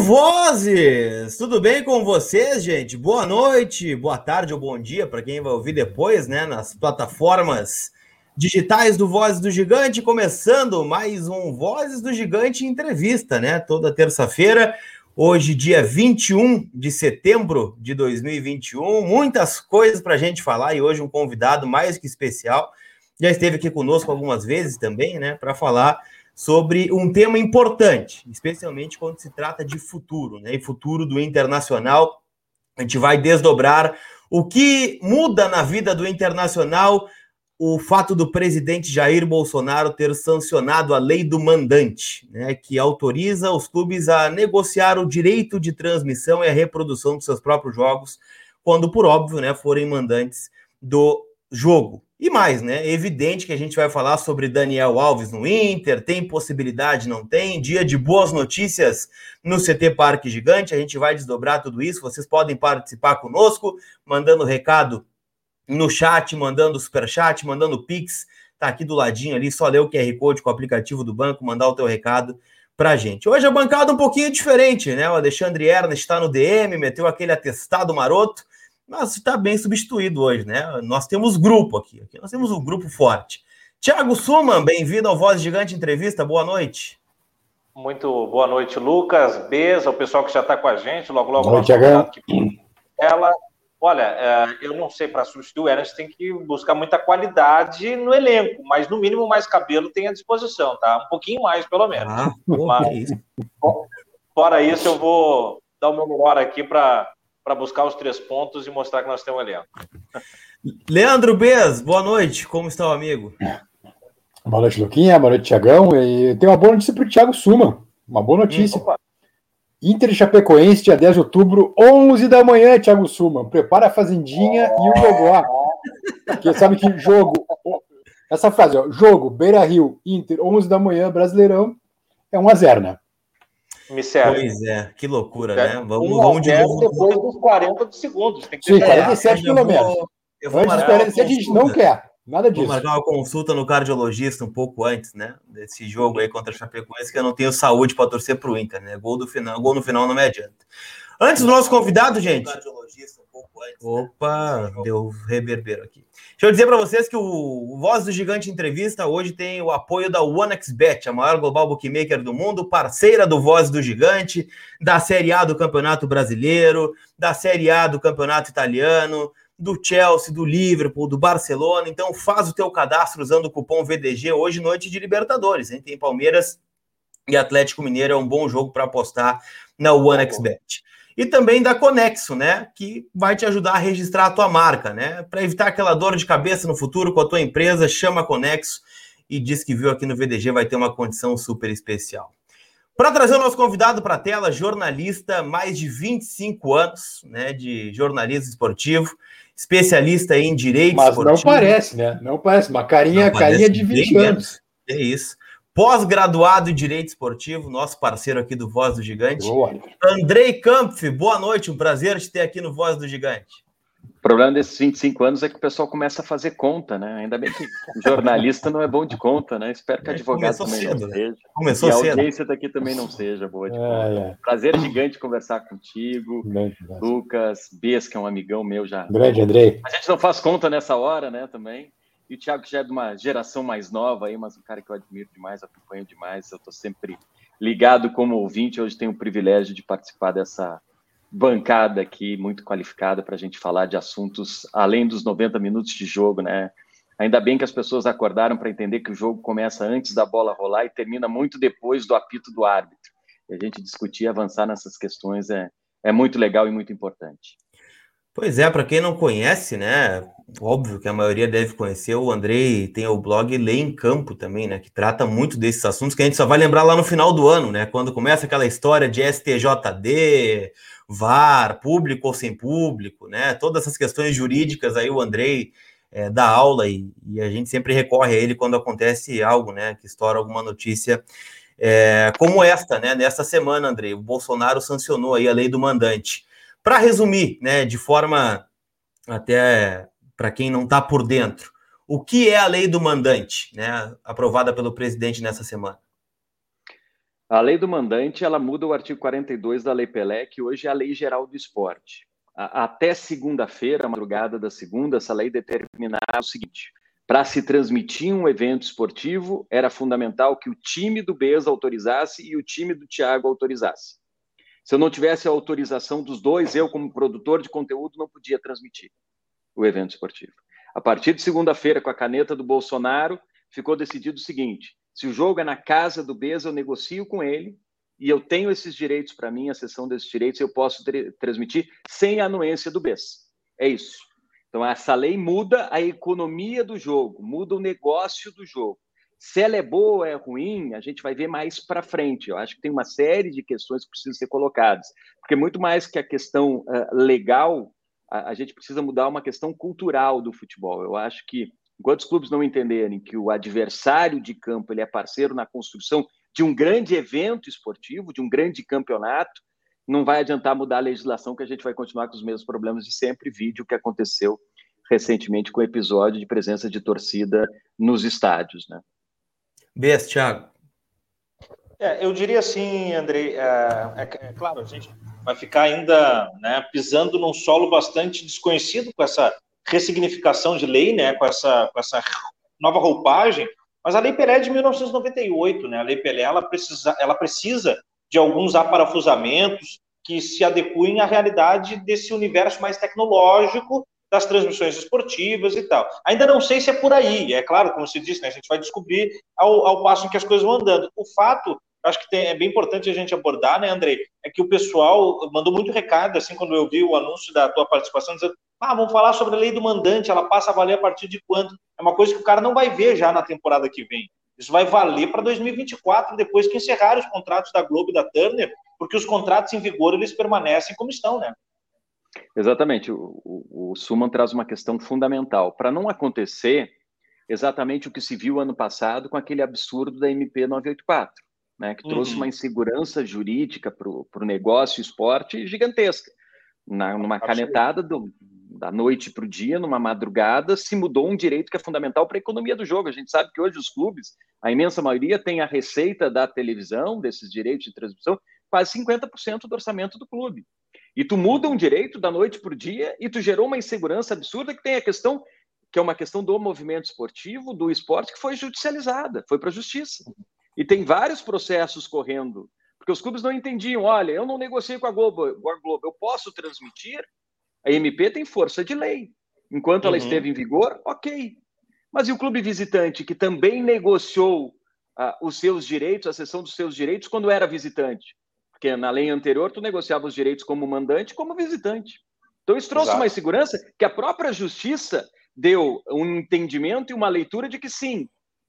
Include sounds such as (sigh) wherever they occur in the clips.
Vozes! Tudo bem com vocês, gente? Boa noite, boa tarde ou bom dia para quem vai ouvir depois, né? Nas plataformas digitais do Vozes do Gigante, começando mais um Vozes do Gigante entrevista, né? Toda terça-feira, hoje, dia 21 de setembro de 2021. Muitas coisas para a gente falar e hoje um convidado mais que especial. Já esteve aqui conosco algumas vezes também, né? Para falar sobre um tema importante, especialmente quando se trata de futuro, né? E futuro do internacional. A gente vai desdobrar o que muda na vida do internacional o fato do presidente Jair Bolsonaro ter sancionado a lei do mandante, né, que autoriza os clubes a negociar o direito de transmissão e a reprodução dos seus próprios jogos, quando, por óbvio, né, forem mandantes do jogo. E mais, né? É evidente que a gente vai falar sobre Daniel Alves no Inter, tem possibilidade, não tem? Dia de boas notícias no CT Parque Gigante, a gente vai desdobrar tudo isso. Vocês podem participar conosco, mandando recado no chat, mandando super chat, mandando pix, tá aqui do ladinho ali, só ler o QR Code com o aplicativo do banco, mandar o teu recado pra gente. Hoje a bancada um pouquinho diferente, né? O Alexandre Ernest está no DM, meteu aquele atestado maroto mas está bem substituído hoje, né? Nós temos grupo aqui, aqui nós temos um grupo forte. Tiago Suman, bem-vindo ao Voz Gigante Entrevista, boa noite. Muito boa noite, Lucas, Beza, o pessoal que já está com a gente, logo, logo. Boa noite, Tiagão. Ela, olha, é, eu não sei, para substituir o Ernest tem que buscar muita qualidade no elenco, mas no mínimo mais cabelo tem à disposição, tá? Um pouquinho mais, pelo menos. Ah, mas, é isso. Fora isso, eu vou dar o meu melhor aqui para para buscar os três pontos e mostrar que nós temos elenco. (laughs) Leandro Bez, boa noite. Como está o amigo? Boa noite, Luquinha. Boa noite, Tiagão. E tem uma boa notícia para o Thiago Suma. Uma boa notícia. Hum, Inter Chapecoense, dia 10 de outubro, 11 da manhã, Thiago Suma. Prepara a Fazendinha oh. e o Gogoá. Porque sabe que jogo. Essa frase, ó, jogo, Beira Rio, Inter, 11 da manhã, Brasileirão, é 1 a 0 né? Me serve. Pois é, que loucura, né? Vamos, um vamos de novo. Depois dos 40 segundos. Tem que Sim, 47 pelo menos. Eu vou Antes dos 47 a gente não quer. Nada disso. Vou marcar uma consulta no cardiologista um pouco antes, né? Desse jogo aí contra a Chapecoense, que eu não tenho saúde para torcer para o Inter, né? Gol do final, gol no final não me adianta. Antes do nosso convidado, gente. Cardiologista um pouco antes. Né? Opa, né? deu reverbero aqui. Deixa eu dizer para vocês que o Voz do Gigante Entrevista hoje tem o apoio da OneXBet, a maior global bookmaker do mundo, parceira do Voz do Gigante, da Série A do Campeonato Brasileiro, da Série A do Campeonato Italiano, do Chelsea, do Liverpool, do Barcelona. Então faz o teu cadastro usando o cupom VDG hoje noite de Libertadores, hein? Tem Palmeiras e Atlético Mineiro, é um bom jogo para apostar na OneXBet e também da Conexo, né? Que vai te ajudar a registrar a tua marca, né? Para evitar aquela dor de cabeça no futuro com a tua empresa, chama a Conexo e diz que viu aqui no VDG vai ter uma condição super especial. Para trazer o nosso convidado para a tela, jornalista, mais de 25 anos né, de jornalismo esportivo, especialista em direito Mas esportivo. não parece, né? Não parece, uma carinha, carinha de 20 anos. É isso pós-graduado em Direito Esportivo, nosso parceiro aqui do Voz do Gigante. Boa. Andrei Kampf, boa noite, um prazer te ter aqui no Voz do Gigante. O problema desses 25 anos é que o pessoal começa a fazer conta, né? Ainda bem que jornalista não é bom de conta, né? Espero que advogado também cedo, não né? seja. Começou e a cedo. audiência daqui também não seja boa de é, conta. É. Prazer gigante conversar contigo. Grande, Lucas, Bes, que é um amigão meu já. Grande, Andrei. A gente não faz conta nessa hora, né, também. E o Thiago já é de uma geração mais nova aí, mas um cara que eu admiro demais, acompanho demais. Eu estou sempre ligado como ouvinte. Hoje tenho o privilégio de participar dessa bancada aqui, muito qualificada para a gente falar de assuntos além dos 90 minutos de jogo, né? Ainda bem que as pessoas acordaram para entender que o jogo começa antes da bola rolar e termina muito depois do apito do árbitro. E a gente discutir e avançar nessas questões é, é muito legal e muito importante. Pois é, para quem não conhece, né? Óbvio que a maioria deve conhecer. O Andrei tem o blog Lei em Campo também, né? Que trata muito desses assuntos que a gente só vai lembrar lá no final do ano, né? Quando começa aquela história de STJD, VAR, público ou sem público, né? Todas essas questões jurídicas aí o Andrei é, dá aula e, e, a gente sempre recorre a ele quando acontece algo, né? Que estoura alguma notícia é, como esta, né? Nesta semana, Andrei, o Bolsonaro sancionou aí a lei do mandante. Para resumir, né, de forma até para quem não está por dentro, o que é a lei do mandante, né, aprovada pelo presidente nessa semana? A lei do mandante, ela muda o artigo 42 da Lei Pelé, que hoje é a Lei Geral do Esporte. Até segunda-feira, madrugada da segunda, essa lei determinava o seguinte: para se transmitir um evento esportivo, era fundamental que o time do Beza autorizasse e o time do Thiago autorizasse. Se eu não tivesse a autorização dos dois, eu, como produtor de conteúdo, não podia transmitir o evento esportivo. A partir de segunda-feira, com a caneta do Bolsonaro, ficou decidido o seguinte: se o jogo é na casa do Beza, eu negocio com ele e eu tenho esses direitos para mim, a cessão desses direitos, eu posso transmitir sem a anuência do BES. É isso. Então, essa lei muda a economia do jogo, muda o negócio do jogo. Se ela é boa ou é ruim, a gente vai ver mais para frente. Eu acho que tem uma série de questões que precisam ser colocadas, porque muito mais que a questão uh, legal, a, a, gente precisa mudar uma questão cultural do futebol. Eu acho que enquanto os clubes não entenderem que o adversário de campo ele é parceiro na construção de um grande evento esportivo, de um grande campeonato, não vai adiantar mudar a legislação, que a gente vai continuar com os mesmos problemas de sempre. Vídeo que aconteceu recentemente com o episódio de presença de torcida nos estádios. Né? Bess, Thiago. É, eu diria assim, Andrei, é, é, é, claro, a gente vai ficar ainda né, pisando num solo bastante desconhecido com essa ressignificação de lei, né, com, essa, com essa nova roupagem, mas a Lei Pelé é de 1998, né? A Lei Pelé ela precisa, ela precisa de alguns aparafusamentos que se adequem à realidade desse universo mais tecnológico das transmissões esportivas e tal. Ainda não sei se é por aí, é claro, como se disse, né, a gente vai descobrir ao, ao passo em que as coisas vão andando. O fato, acho que tem, é bem importante a gente abordar, né, Andrei, é que o pessoal mandou muito recado, assim, quando eu vi o anúncio da tua participação, dizendo, ah, vamos falar sobre a lei do mandante, ela passa a valer a partir de quando? É uma coisa que o cara não vai ver já na temporada que vem. Isso vai valer para 2024, depois que encerrarem os contratos da Globo e da Turner, porque os contratos em vigor eles permanecem como estão, né? Exatamente. O, o, o Suman traz uma questão fundamental. Para não acontecer exatamente o que se viu ano passado com aquele absurdo da MP 984, né, que uhum. trouxe uma insegurança jurídica para o negócio esporte gigantesca. Na, numa canetada do, da noite para o dia, numa madrugada, se mudou um direito que é fundamental para a economia do jogo. A gente sabe que hoje os clubes, a imensa maioria, tem a receita da televisão, desses direitos de transmissão, quase 50% do orçamento do clube. E tu muda um direito da noite para o dia e tu gerou uma insegurança absurda que tem a questão, que é uma questão do movimento esportivo, do esporte, que foi judicializada, foi para a justiça. E tem vários processos correndo, porque os clubes não entendiam, olha, eu não negociei com a Globo, com a Globo eu posso transmitir, a MP tem força de lei. Enquanto ela uhum. esteve em vigor, ok. Mas e o clube visitante, que também negociou uh, os seus direitos, a cessão dos seus direitos, quando era visitante? Porque na lei anterior, tu negociava os direitos como mandante como visitante. Então, isso trouxe Exato. uma insegurança que a própria justiça deu um entendimento e uma leitura de que sim,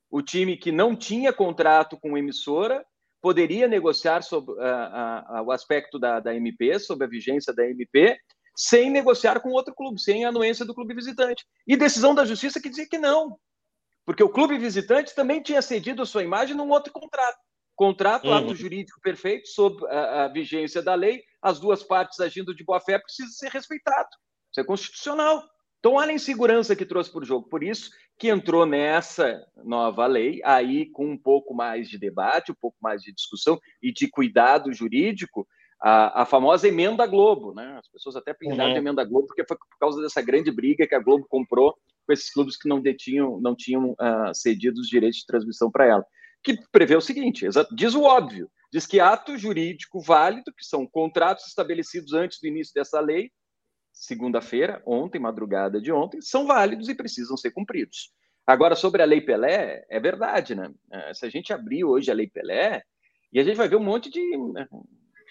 o time que não tinha contrato com emissora poderia negociar sobre uh, uh, o aspecto da, da MP, sobre a vigência da MP, sem negociar com outro clube, sem a anuência do clube visitante. E decisão da justiça que dizia que não, porque o clube visitante também tinha cedido a sua imagem num outro contrato. Contrato, uhum. ato jurídico perfeito, sob a, a, vigência da lei, as duas partes agindo de boa fé precisa ser respeitado. Isso é constitucional. Então, olha a insegurança que trouxe para o jogo. Por isso que entrou nessa nova lei, aí com um pouco mais de debate, um pouco mais de discussão e de cuidado jurídico, a, a famosa emenda Globo, né? As pessoas até pintaram uhum. emenda Globo porque foi por causa dessa grande briga que a Globo comprou com esses clubes que não detinham, não tinham uh, cedido os direitos de transmissão para ela, que prevê o seguinte: diz o óbvio, diz que ato jurídico válido, que são contratos estabelecidos antes do início dessa lei, segunda-feira, ontem, madrugada de ontem, são válidos e precisam ser cumpridos. Agora, sobre a Lei Pelé, é verdade, né? Eh, se a gente abrir hoje a Lei Pelé, e a gente vai ver um monte de né,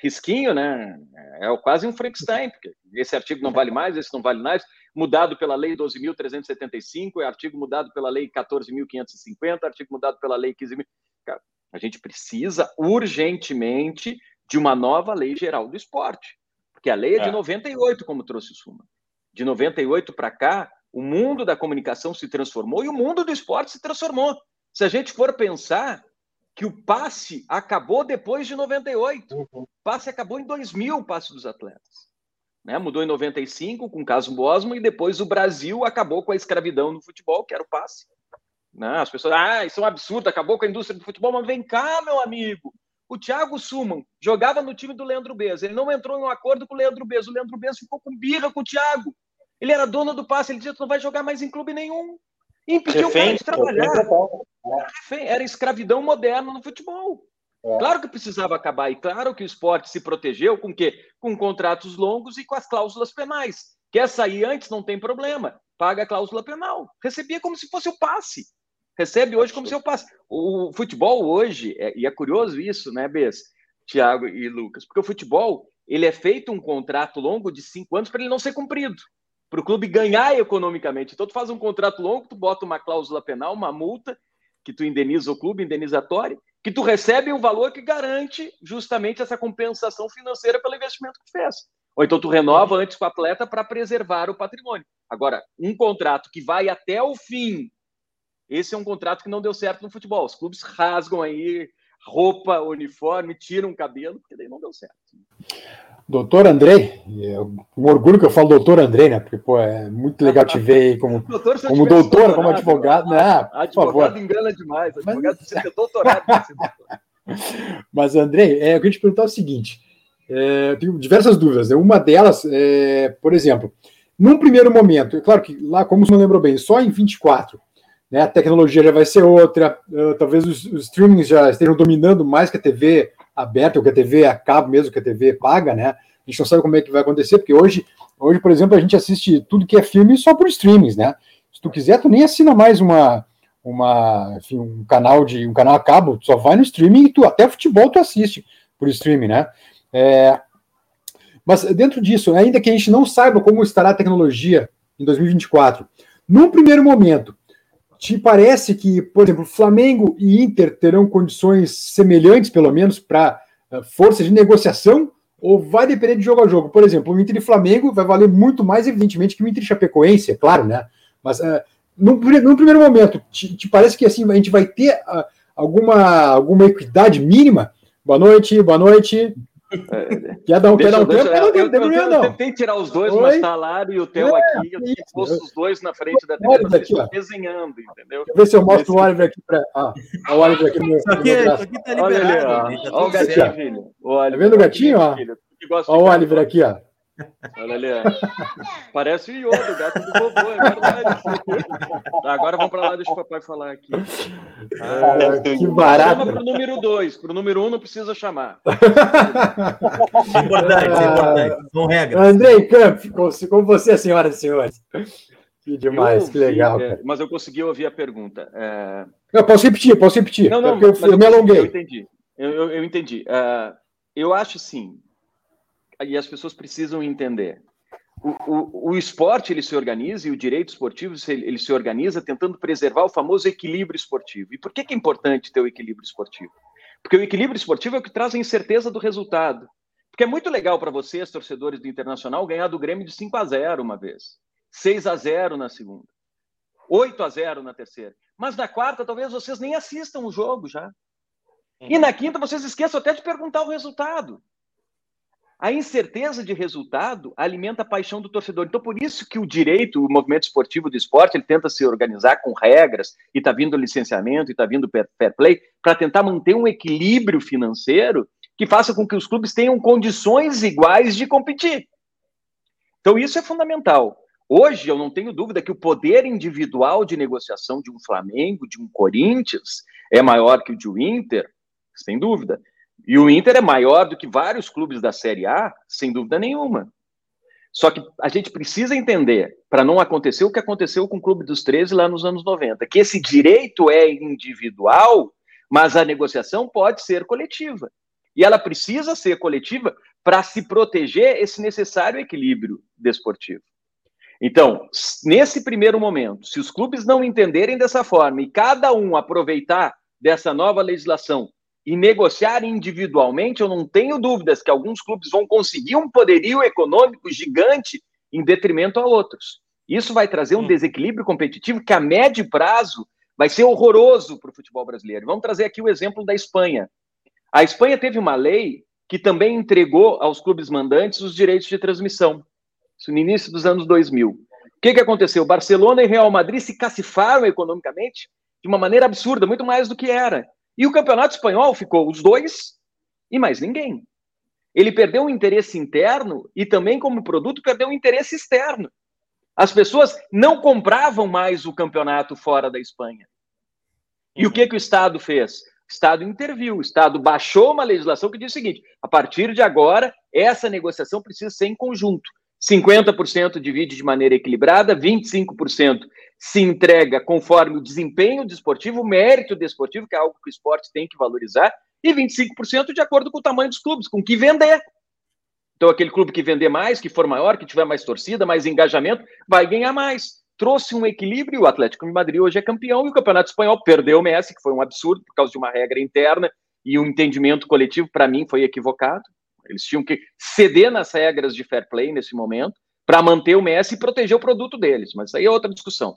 risquinho, né? É quase um Frankenstein, porque esse artigo não vale mais, esse não vale mais, mudado pela Lei 12.375, é artigo mudado pela Lei 14.550, artigo mudado pela Lei 15.000. A gente precisa urgentemente de uma nova lei geral do esporte, porque a lei é de 98, é. como trouxe o Suma. De 98 para cá, o mundo da comunicação se transformou e o mundo do esporte se transformou. Se a gente for pensar, que o passe acabou depois de 98. Uhum. O passe acabou em 2000, o passe dos atletas. Né? Mudou em 95 com o caso Bosman e depois o Brasil acabou com a escravidão no futebol, que era o passe. Né? As pessoas, ah, isso é um absurdo, acabou com a indústria do futebol, mas vem cá, meu amigo. O Thiago Suman jogava no time do Leandro Bez. Ele não entrou em um acordo com o Leandro Bez. O Leandro Bez ficou com birra com o Thiago. Ele era dono do passe. Ele disse: Tu não vai jogar mais em clube nenhum. E impediu o cara de trabalhar. Era escravidão moderna no futebol. É. Claro que precisava acabar, e claro que o esporte se protegeu com quê? Com contratos longos e com as cláusulas penais. Quer sair antes, não tem problema. Paga a cláusula penal. Recebia como se fosse o passe. Recebe hoje como se eu passe. O futebol hoje, é, e é curioso isso, né, Bess, Tiago e Lucas, porque o futebol ele é feito um contrato longo de cinco anos para ele não ser cumprido, para o clube ganhar economicamente. Então, tu faz um contrato longo, tu bota uma cláusula penal, uma multa, que tu indeniza o clube, indenizatória, que tu recebe um valor que garante justamente essa compensação financeira pelo investimento que fez. Ou então tu renova antes com o atleta para preservar o patrimônio. Agora, um contrato que vai até o fim, esse é um contrato que não deu certo no futebol. Os clubes rasgam aí roupa, uniforme, tiram o cabelo, porque daí não deu certo. Doutor Andrei, é um orgulho que eu falo doutor Andrei, né? Porque, pô, é muito legal te ver aí como (laughs) doutor, como, doutor, como advogado. Né? Ah, advogado engana demais, advogado Mas... (laughs) precisa ter doutorado. (laughs) Mas, Andrei, é, eu queria te perguntar o seguinte, é, eu tenho diversas dúvidas. Né? Uma delas, é, por exemplo, num primeiro momento, é claro que lá, como você não lembrou bem, só em 24, né, a tecnologia já vai ser outra, uh, talvez os, os streamings já estejam dominando mais que a TV aberta, ou que a TV a cabo mesmo, que a TV paga, né? A gente não sabe como é que vai acontecer, porque hoje, hoje, por exemplo, a gente assiste tudo que é filme só por streamings, né? Se tu quiser, tu nem assina mais uma, uma, enfim, um canal de um canal a cabo, tu só vai no streaming e tu até futebol tu assiste por streaming, né? É, mas dentro disso, ainda que a gente não saiba como estará a tecnologia em 2024, num primeiro momento, te parece que, por exemplo, Flamengo e Inter terão condições semelhantes, pelo menos, para uh, força de negociação? Ou vai depender de jogo a jogo? Por exemplo, o Inter e Flamengo vai valer muito mais, evidentemente, que o Inter e Chapecoense, é claro, né? Mas uh, num, num, primeiro momento, te, te, parece que assim a gente vai ter uh, alguma, alguma equidade mínima? Boa noite, boa noite. É, quer dar um, quer dar um tempo? Eu, eu, eu, eu, eu tentei tirar os dois, Oi? mas tá lá e o Theo é, aqui. Eu tinha posto os dois na frente da tela, aqui, desenhando, entendeu? Deixa eu ver se eu mostro o Oliver aqui para. Ah, o Oliver aqui no meu. Isso aqui, isso aqui tá liberado. Olha ali, ó. Olha o gatinho, filho. Tá vendo o gatinho, ó? Olha o Oliver aqui, ó. Olha ali, parece o Yoda, o gato do vovô, é verdade. Tá, agora vamos para lá, deixa o papai falar aqui. Ah, que barato. Chama para o número 2, para o número 1 um não precisa chamar. É importante, é importante, são regras. Andrei Camp, como você, senhoras e senhores. Que demais, ouvi, que legal. É, mas eu consegui ouvir a pergunta. É... Eu posso repetir, posso repetir. Não, não, eu, eu, me alonguei. Eu entendi. Eu, eu, eu entendi. Uh, eu acho sim e as pessoas precisam entender. O, o, o, esporte ele se organiza e o direito esportivo ele, ele, se organiza tentando preservar o famoso equilíbrio esportivo. E por que, que é importante ter o equilíbrio esportivo? Porque o equilíbrio esportivo é o que traz a incerteza do resultado. Porque é muito legal para vocês, torcedores do Internacional, ganhar do Grêmio de 5 a 0 uma vez, 6 a 0 na segunda, 8 a 0 na terceira. Mas na quarta, talvez vocês nem assistam o jogo já. E na quinta, vocês esqueçam até de perguntar o resultado. A incerteza de resultado alimenta a paixão do torcedor. Então, por isso que o direito, o movimento esportivo do esporte, ele tenta se organizar com regras, e está vindo licenciamento, e está vindo fair play, para tentar manter um equilíbrio financeiro que faça com que os clubes tenham condições iguais de competir. Então, isso é fundamental. Hoje, eu não tenho dúvida que o poder individual de negociação de um Flamengo, de um Corinthians, é maior que o de um Inter, sem dúvida. E o Inter é maior do que vários clubes da Série A, sem dúvida nenhuma. Só que a gente precisa entender, para não acontecer o que aconteceu com o Clube dos 13 lá nos anos 90, que esse direito é individual, mas a negociação pode ser coletiva. E ela precisa ser coletiva para se proteger esse necessário equilíbrio desportivo. Então, nesse primeiro momento, se os clubes não entenderem dessa forma e cada um aproveitar dessa nova legislação e negociar individualmente, eu não tenho dúvidas que alguns clubes vão conseguir um poderio econômico gigante em detrimento a outros. Isso vai trazer um desequilíbrio competitivo que, a médio prazo, vai ser horroroso para o futebol brasileiro. Vamos trazer aqui o exemplo da Espanha. A Espanha teve uma lei que também entregou aos clubes mandantes os direitos de transmissão, isso no início dos anos 2000. O que, que aconteceu? Barcelona e Real Madrid se cacifaram economicamente de uma maneira absurda, muito mais do que era. E o campeonato espanhol ficou os dois e mais ninguém. Ele perdeu um interesse interno e também, como produto, perdeu um interesse externo. As pessoas não compravam mais o campeonato fora da Espanha. E o que, que o Estado fez? O Estado interviu, o Estado baixou uma legislação que diz o seguinte: a partir de agora, essa negociação precisa ser em conjunto. 50% divide de maneira equilibrada, 25% se entrega conforme o desempenho desportivo, o mérito desportivo, que é algo que o esporte tem que valorizar, e 25% de acordo com o tamanho dos clubes, com que vender. Então, aquele clube que vender mais, que for maior, que tiver mais torcida, mais engajamento, vai ganhar mais. Trouxe um equilíbrio, o Atlético de Madrid hoje é campeão e o Campeonato Espanhol perdeu o Messi, que foi um absurdo por causa de uma regra interna e o um entendimento coletivo, para mim, foi equivocado. Eles tinham que ceder nas regras de fair play nesse momento para manter o Messi e proteger o produto deles, mas aí é outra discussão.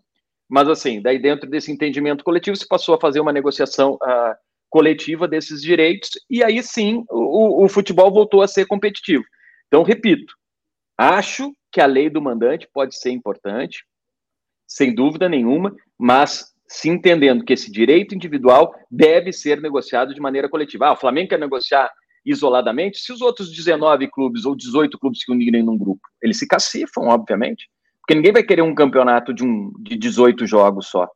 Mas assim, daí dentro desse entendimento coletivo se passou a fazer uma negociação uh, coletiva desses direitos e aí sim o, o futebol voltou a ser competitivo. Então, repito, acho que a lei do mandante pode ser importante, sem dúvida nenhuma, mas se entendendo que esse direito individual deve ser negociado de maneira coletiva. Ah, o Flamengo quer negociar isoladamente, se os outros 19 clubes ou 18 clubes se unirem num grupo, eles se cacifam, obviamente, porque ninguém vai querer um campeonato de, um, de 18 jogos só,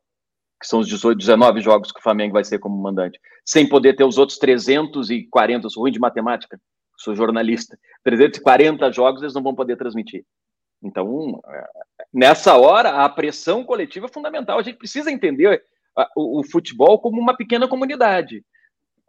que são os 18, 19 jogos que o Flamengo vai ser como mandante, sem poder ter os outros 340, eu sou ruim de matemática, sou jornalista, 340 jogos eles não vão poder transmitir. Então, nessa hora, a pressão coletiva é fundamental. A gente precisa entender o futebol como uma pequena comunidade.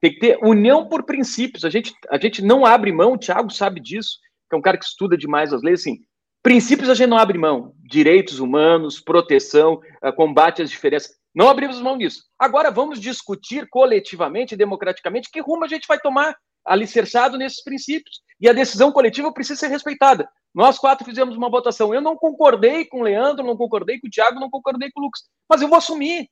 Tem que ter união por princípios. A gente, a gente não abre mão, o Thiago sabe disso, que é um cara que estuda demais as leis, assim, princípios a gente não abre mão. Direitos humanos, proteção, eh, combate às diferenças. Não abrimos mão disso. Agora vamos discutir coletivamente, democraticamente, que rumo a gente vai tomar alicerçado nesses princípios. E a decisão coletiva precisa ser respeitada. Nós quatro fizemos uma votação. Eu não concordei com o Leandro, não concordei com o Thiago, não concordei com o Lucas. Mas eu vou assumir.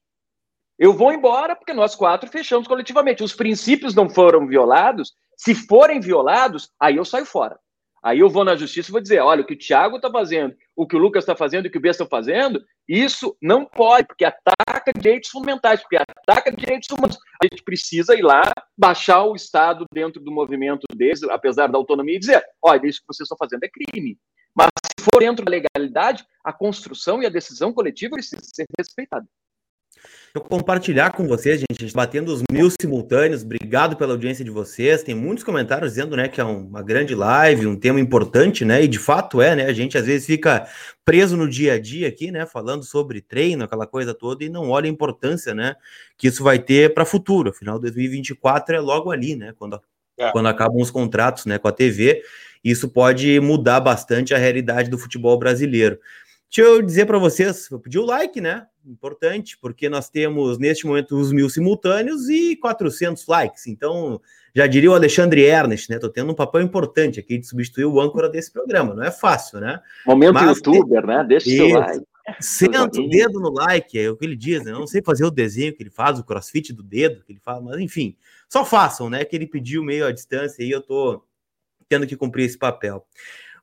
Eu vou embora porque nós quatro fechamos coletivamente. Os princípios não foram violados. Se forem violados, aí eu saio fora. Aí eu vou na justiça e vou dizer: olha, o que o Thiago está fazendo, o que o Lucas está fazendo o que o B está fazendo, isso não pode, porque ataca direitos fundamentais, porque ataca direitos humanos. A gente precisa ir lá, baixar o Estado dentro do movimento deles, apesar da autonomia, e dizer: olha, isso que vocês estão fazendo é crime. Mas se for dentro da legalidade, a construção e a decisão coletiva precisa ser respeitada eu compartilhar com vocês, gente, batendo os mil simultâneos. Obrigado pela audiência de vocês. Tem muitos comentários dizendo, né, que é uma grande live, um tema importante, né? E de fato é, né? A gente às vezes fica preso no dia a dia aqui, né, falando sobre treino, aquela coisa toda e não olha a importância, né, que isso vai ter para futuro. Afinal, 2024 é logo ali, né, quando é. quando acabam os contratos, né, com a TV. Isso pode mudar bastante a realidade do futebol brasileiro. Deixa eu dizer para vocês, eu pedi o like, né? Importante, porque nós temos neste momento os mil simultâneos e 400 likes. Então, já diria o Alexandre Ernest, né? Tô tendo um papel importante aqui de substituir o âncora desse programa. Não é fácil, né? Momento Mas, youtuber, né? Deixa o seu like. Senta o dedo no like, é o que ele diz, né? Eu não sei fazer o desenho que ele faz, o crossfit do dedo que ele faz, mas enfim, só façam, né? Que ele pediu meio à distância e eu tô tendo que cumprir esse papel.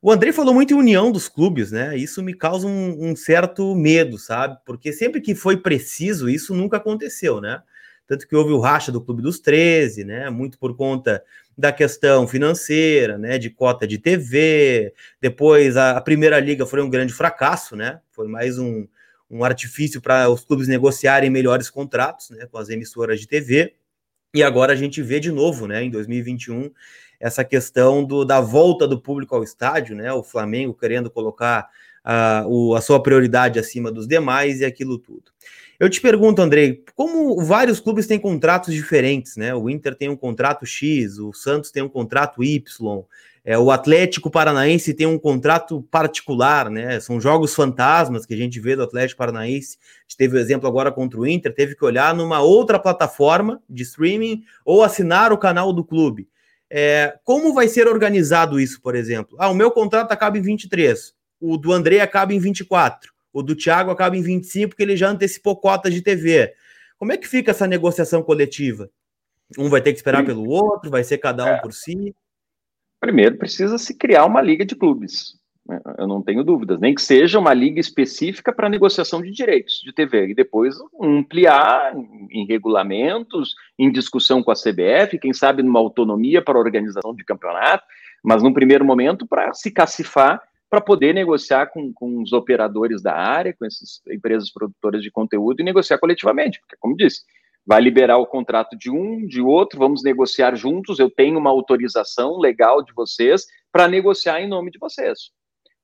O André falou muito em união dos clubes, né? Isso me causa um, um, certo medo, sabe? Porque sempre que foi preciso, isso nunca aconteceu, né? Tanto que houve o racha do Clube dos 13, né? Muito por conta da questão financeira, né? De cota de TV. Depois a, a Primeira Liga foi um grande fracasso, né? Foi mais um, um artifício para os clubes negociarem melhores contratos, né? Com as emissoras de TV. E agora a gente vê de novo, né? Em 2021 essa questão do, da volta do público ao estádio, né? O Flamengo querendo colocar uh, o, a sua prioridade acima dos demais e aquilo tudo. Eu te pergunto, Andrei, como vários clubes têm contratos diferentes, né? O Inter tem um contrato X, o Santos tem um contrato Y, é, o Atlético Paranaense tem um contrato particular, né? São jogos fantasmas que a gente vê do Atlético Paranaense. A gente teve o exemplo agora contra o Inter, teve que olhar numa outra plataforma de streaming ou assinar o canal do clube. É, como vai ser organizado isso, por exemplo? Ah, o meu contrato acaba em 23, o do André acaba em 24, o do Thiago acaba em 25, porque ele já antecipou cotas de TV. Como é que fica essa negociação coletiva? Um vai ter que esperar pelo outro, vai ser cada um é. por si? Primeiro, precisa se criar uma liga de clubes. Eu não tenho dúvidas, nem que seja uma liga específica para negociação de direitos de TV e depois ampliar em regulamentos, em discussão com a CBF, quem sabe numa autonomia para a organização de campeonato, mas num primeiro momento para se cacifar para poder negociar com, com os operadores da área, com essas empresas produtoras de conteúdo e negociar coletivamente, porque, como disse, vai liberar o contrato de um, de outro, vamos negociar juntos, eu tenho uma autorização legal de vocês para negociar em nome de vocês.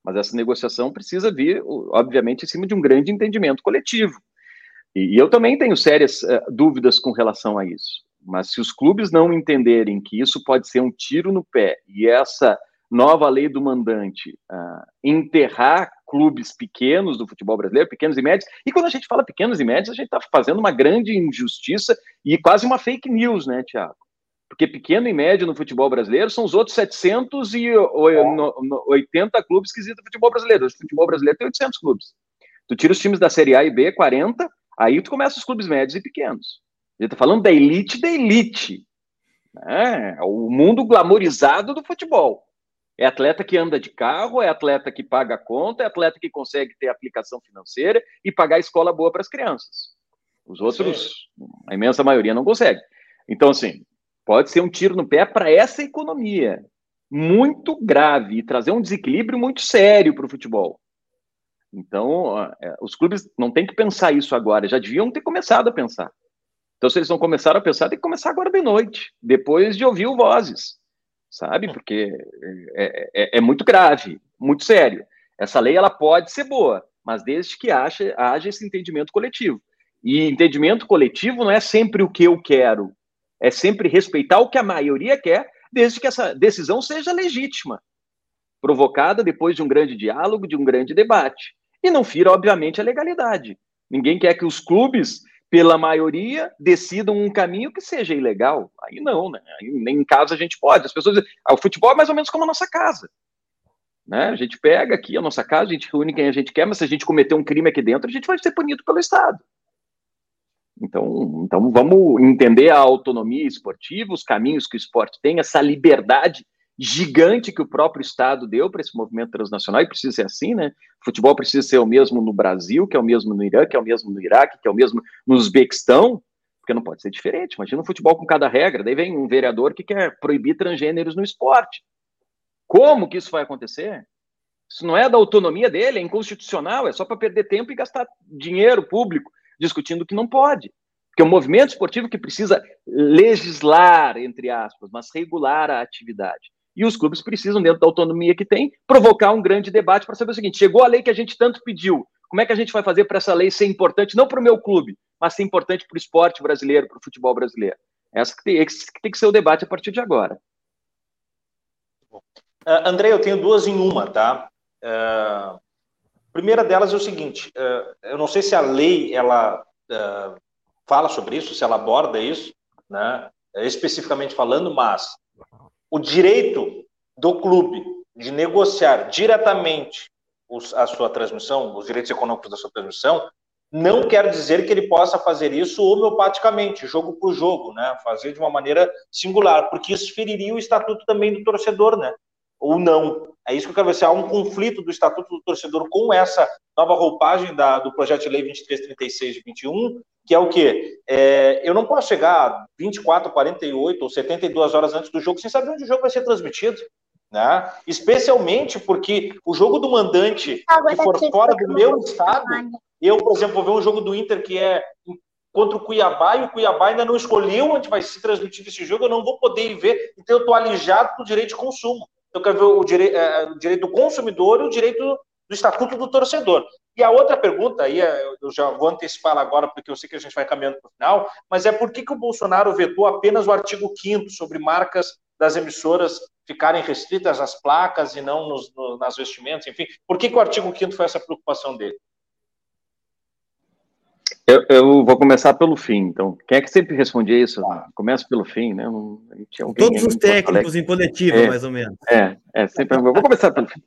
Mas essa negociação precisa vir, obviamente, em cima de um grande entendimento coletivo. E, e eu também tenho sérias uh, dúvidas com relação a isso. Mas se os clubes não entenderem que isso pode ser um tiro no pé e essa nova lei do mandante uh, enterrar clubes pequenos do futebol brasileiro, pequenos e médios, e quando a gente fala pequenos e médios, a gente está fazendo uma grande injustiça e quase uma fake news, né, Tiago? Porque pequeno e médio no futebol brasileiro são os outros 780 clubes que existem no futebol brasileiro. O futebol brasileiro tem 800 clubes. Tu tira os times da Série A e B, 40, aí tu começa os clubes médios e pequenos. A gente tá falando da elite da elite. Né? É o mundo glamorizado do futebol. É atleta que anda de carro, é atleta que paga a conta, é atleta que consegue ter aplicação financeira e pagar escola boa para as crianças. Os outros, a imensa maioria, não consegue. Então, assim, pode ser um tiro no pé para essa economia muito grave e trazer um desequilíbrio muito sério para o futebol. Então, é, os clubes não têm que pensar isso agora, já deviam ter começado a pensar. Então, se eles não começaram a pensar, tem que começar agora de noite, depois de ouvir o Vozes, sabe? Porque é, é, é muito grave, muito sério. Essa lei ela pode ser boa, mas desde que haja, haja esse entendimento coletivo. E entendimento coletivo não é sempre o que eu quero, é sempre respeitar o que a maioria quer, desde que essa decisão seja legítima, provocada depois de um grande diálogo, de um grande debate. E não fira, obviamente, a legalidade. Ninguém quer que os clubes, pela maioria, decidam um caminho que seja ilegal. Aí não, né? Aí, nem em casa a gente pode. As pessoas dizem, ah, o futebol é mais ou menos como a nossa casa. Né? A gente pega aqui a nossa casa, a gente reúne quem a gente quer, mas se a gente cometer um crime aqui dentro, a gente vai ser punido pelo Estado. Então, então vamos entender a autonomia esportiva, os caminhos que o esporte tem, essa liberdade gigante que o próprio Estado deu para esse movimento transnacional, e precisa ser assim, né? O futebol precisa ser o mesmo no Brasil, que é o mesmo no Irã, que é o mesmo no Iraque, que é o mesmo no Uzbequistão, porque não pode ser diferente. Imagina um futebol com cada regra, daí vem um vereador que quer proibir transgêneros no esporte. Como que isso vai acontecer? Isso não é da autonomia dele, é inconstitucional, é só para perder tempo e gastar dinheiro público discutindo que não pode. Porque é um movimento esportivo que precisa legislar, entre aspas, mas regular a atividade. E os clubes precisam, dentro da autonomia que tem, provocar um grande debate para saber o seguinte: chegou a lei que a gente tanto pediu, como é que a gente vai fazer para essa lei ser importante, não para o meu clube, mas ser importante para o esporte brasileiro, para o futebol brasileiro? Essa que tem, esse que tem que ser o debate a partir de agora. Uh, André, eu tenho duas em uma, tá? Uh, primeira delas é o seguinte: uh, eu não sei se a lei ela uh, fala sobre isso, se ela aborda isso, né, especificamente falando, mas o direito do clube de negociar diretamente os, a sua transmissão, os direitos econômicos da sua transmissão, não quer dizer que ele possa fazer isso homeopaticamente, jogo por jogo, né? Fazer de uma maneira singular, porque isso feriria o estatuto também do torcedor, né? ou não. É isso que eu quero ver se há um conflito do Estatuto do Torcedor com essa nova roupagem da, do projeto de lei 2336 de 21, que é o quê? É, eu não posso chegar 24, 48 ou 72 horas antes do jogo sem saber onde o jogo vai ser transmitido. Né? Especialmente porque o jogo do mandante que for fora do meu estado, eu, por exemplo, vou ver um jogo do Inter que é contra o Cuiabá e o Cuiabá ainda não escolheu onde vai se transmitir esse jogo, eu não vou poder ir ver, então eu estou alijado do direito de consumo. Eu quero ver o, direi é, o direito do consumidor e o direito do estatuto do torcedor. E a outra pergunta, aí é, eu já vou antecipar agora, porque eu sei que a gente vai caminhando para o final, mas é por que, que o Bolsonaro vetou apenas o artigo 5 sobre marcas das emissoras ficarem restritas às placas e não nos, no, nas vestimentas, enfim. Por que, que o artigo 5 foi essa preocupação dele? Eu, eu, vou começar pelo fim, então. Quem é que sempre respondia isso? Começa pelo fim, né? Não, Todos os técnicos em coletiva, é, mais ou menos. É, é sempre. Eu vou começar pelo fim.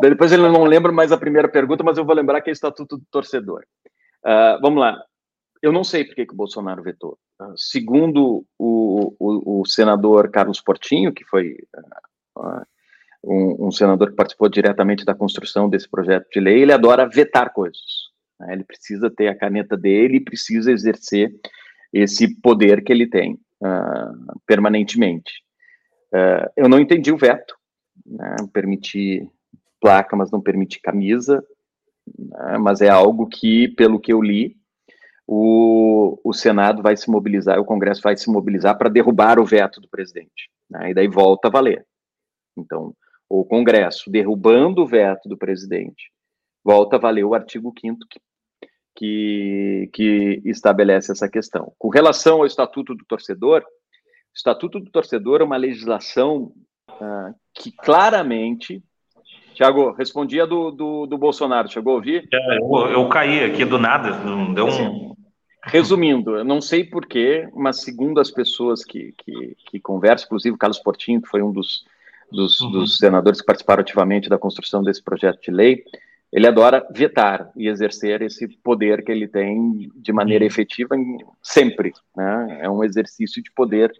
Depois ele não lembra mais a primeira pergunta, mas eu vou lembrar que é o Estatuto do Torcedor. Uh, vamos lá. Eu não sei por que, que o Bolsonaro vetou. Uh, segundo o, o, o, senador Carlos Portinho, que foi uh, um, um, senador que participou diretamente da construção desse projeto de lei, ele adora vetar coisas. Né? Ele precisa ter a caneta dele e precisa exercer esse poder que ele tem uh, permanentemente. Uh, eu não entendi o veto, né? permitir placa, mas não permitir camisa, né? mas é algo que, pelo que eu li, o, o Senado vai se mobilizar, o Congresso vai se mobilizar para derrubar o veto do presidente. Né? E daí volta a valer. Então, o Congresso derrubando o veto do presidente, volta a valer o artigo 5 que, que, que estabelece essa questão. Com relação ao Estatuto do Torcedor, o Estatuto do Torcedor é uma legislação uh, que claramente Tiago, respondia do, do, do, Bolsonaro, chegou a ouvir? É, eu, eu, caí aqui do nada, não deu assim, um. Resumindo, eu não sei porquê, mas segundo as pessoas que, que, que conversam, inclusive o Carlos Portinho, que foi um dos, dos, uhum. dos senadores que participaram ativamente da construção desse projeto de lei, ele adora vetar e exercer esse poder que ele tem de maneira uhum. efetiva sempre. Né? É um exercício de poder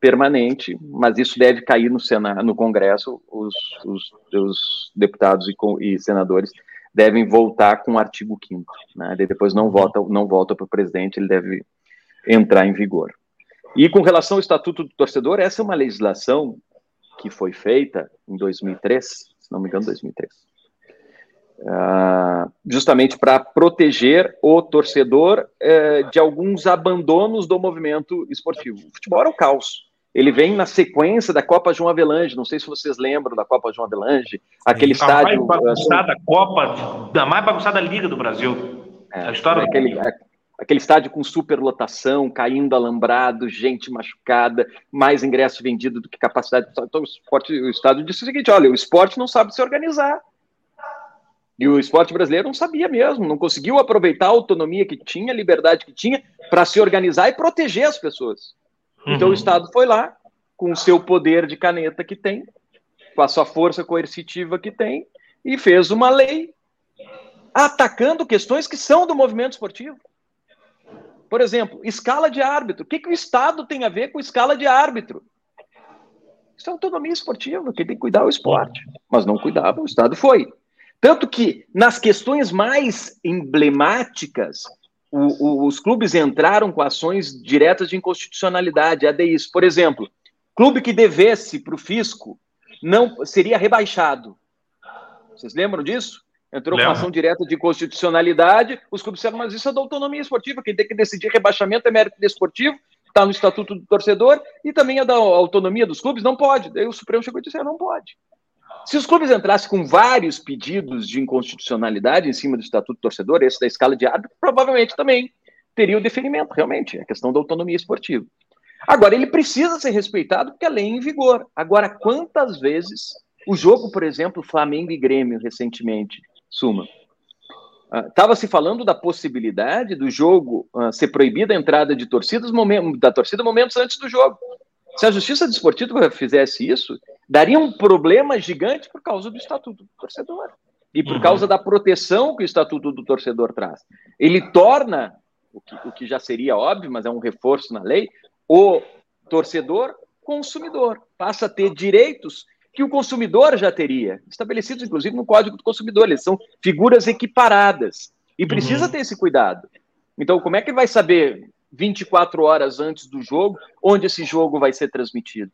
permanente, mas isso deve cair no Senado, no Congresso, os, os, os deputados e, e, senadores devem voltar com o artigo 5 né? depois não volta, não volta para o presidente, ele deve entrar em vigor. E com relação ao Estatuto do Torcedor, essa é uma legislação que foi feita em 2003, se não me engano, 2003, uh, justamente para proteger o torcedor uh, de alguns abandonos do movimento esportivo. O futebol era o caos. Ele vem na sequência da Copa João Avelange. Não sei se vocês lembram da Copa João Avelange, aquele a estádio. Mais bagunçada uh, Copa, da mais bagunçada Liga do Brasil. É, a história aquele, do aquele estádio com superlotação, caindo alambrado, gente machucada, mais ingresso vendido do que capacidade. Então, o, esporte, o Estado disse o seguinte: olha, o esporte não sabe se organizar. E o esporte brasileiro não sabia mesmo, não conseguiu aproveitar a autonomia que tinha, a liberdade que tinha, para se organizar e proteger as pessoas. Uhum. Então o Estado foi lá, com o seu poder de caneta que tem, com a sua força coercitiva que tem, e fez uma lei atacando questões que são do movimento esportivo. Por exemplo, escala de árbitro. O que, que o Estado tem a ver com escala de árbitro? Isso é autonomia esportiva, quem tem que cuidar é o esporte. Mas não cuidava, o Estado foi. Tanto que, nas questões mais emblemáticas, o, o, os clubes entraram com ações diretas de inconstitucionalidade, ADIs. Por exemplo, clube que devesse para o fisco não seria rebaixado. Vocês lembram disso? Entrou com ação direta de constitucionalidade, os clubes disseram, mas isso é da autonomia esportiva, quem tem que decidir rebaixamento é mérito desportivo, está no Estatuto do Torcedor, e também é da autonomia dos clubes, não pode. Daí o Supremo chegou e disse, não pode. Se os clubes entrassem com vários pedidos de inconstitucionalidade em cima do Estatuto do Torcedor, esse da escala de árbitro, provavelmente também teria o deferimento, realmente, a questão da autonomia esportiva. Agora, ele precisa ser respeitado porque a lei é em vigor. Agora, quantas vezes o jogo, por exemplo, Flamengo e Grêmio, recentemente, Suma. Estava uh, se falando da possibilidade do jogo uh, ser proibida a entrada de torcidas da torcida momentos antes do jogo. Se a Justiça Desportiva fizesse isso, daria um problema gigante por causa do Estatuto do Torcedor e por uhum. causa da proteção que o Estatuto do Torcedor traz. Ele torna, o que, o que já seria óbvio, mas é um reforço na lei, o torcedor consumidor. Passa a ter direitos que o consumidor já teria, estabelecidos inclusive no Código do Consumidor. Eles são figuras equiparadas e precisa uhum. ter esse cuidado. Então, como é que ele vai saber 24 horas antes do jogo onde esse jogo vai ser transmitido?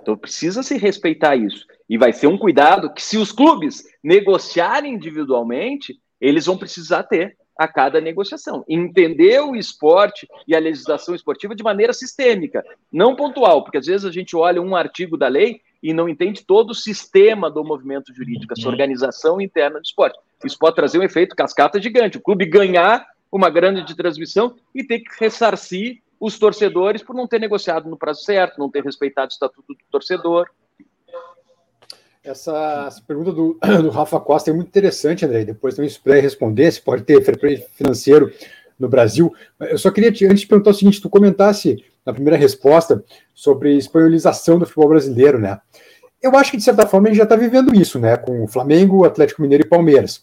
Então, precisa se respeitar isso. E vai ser um cuidado que, se os clubes negociarem individualmente, eles vão precisar ter a cada negociação. Entender o esporte e a legislação esportiva de maneira sistêmica, não pontual, porque às vezes a gente olha um artigo da lei e não entende todo o sistema do movimento jurídico, essa uhum. organização interna do esporte. Isso pode trazer um efeito cascata gigante. O clube ganhar uma grande de transmissão e ter que ressarcir os torcedores por não ter negociado no prazo certo, não ter respeitado o estatuto do torcedor. Essa, essa pergunta do, (clears throat) do, Rafa Costa é muito interessante, André. Depois também se puder responder, se pode ter financeiro no Brasil. Eu só queria, te, antes de perguntar o seguinte, tu comentasse na primeira resposta sobre espanholização do futebol brasileiro, né? Eu acho que, de certa forma, a gente já está vivendo isso, né? Com o Flamengo, Atlético Mineiro e Palmeiras.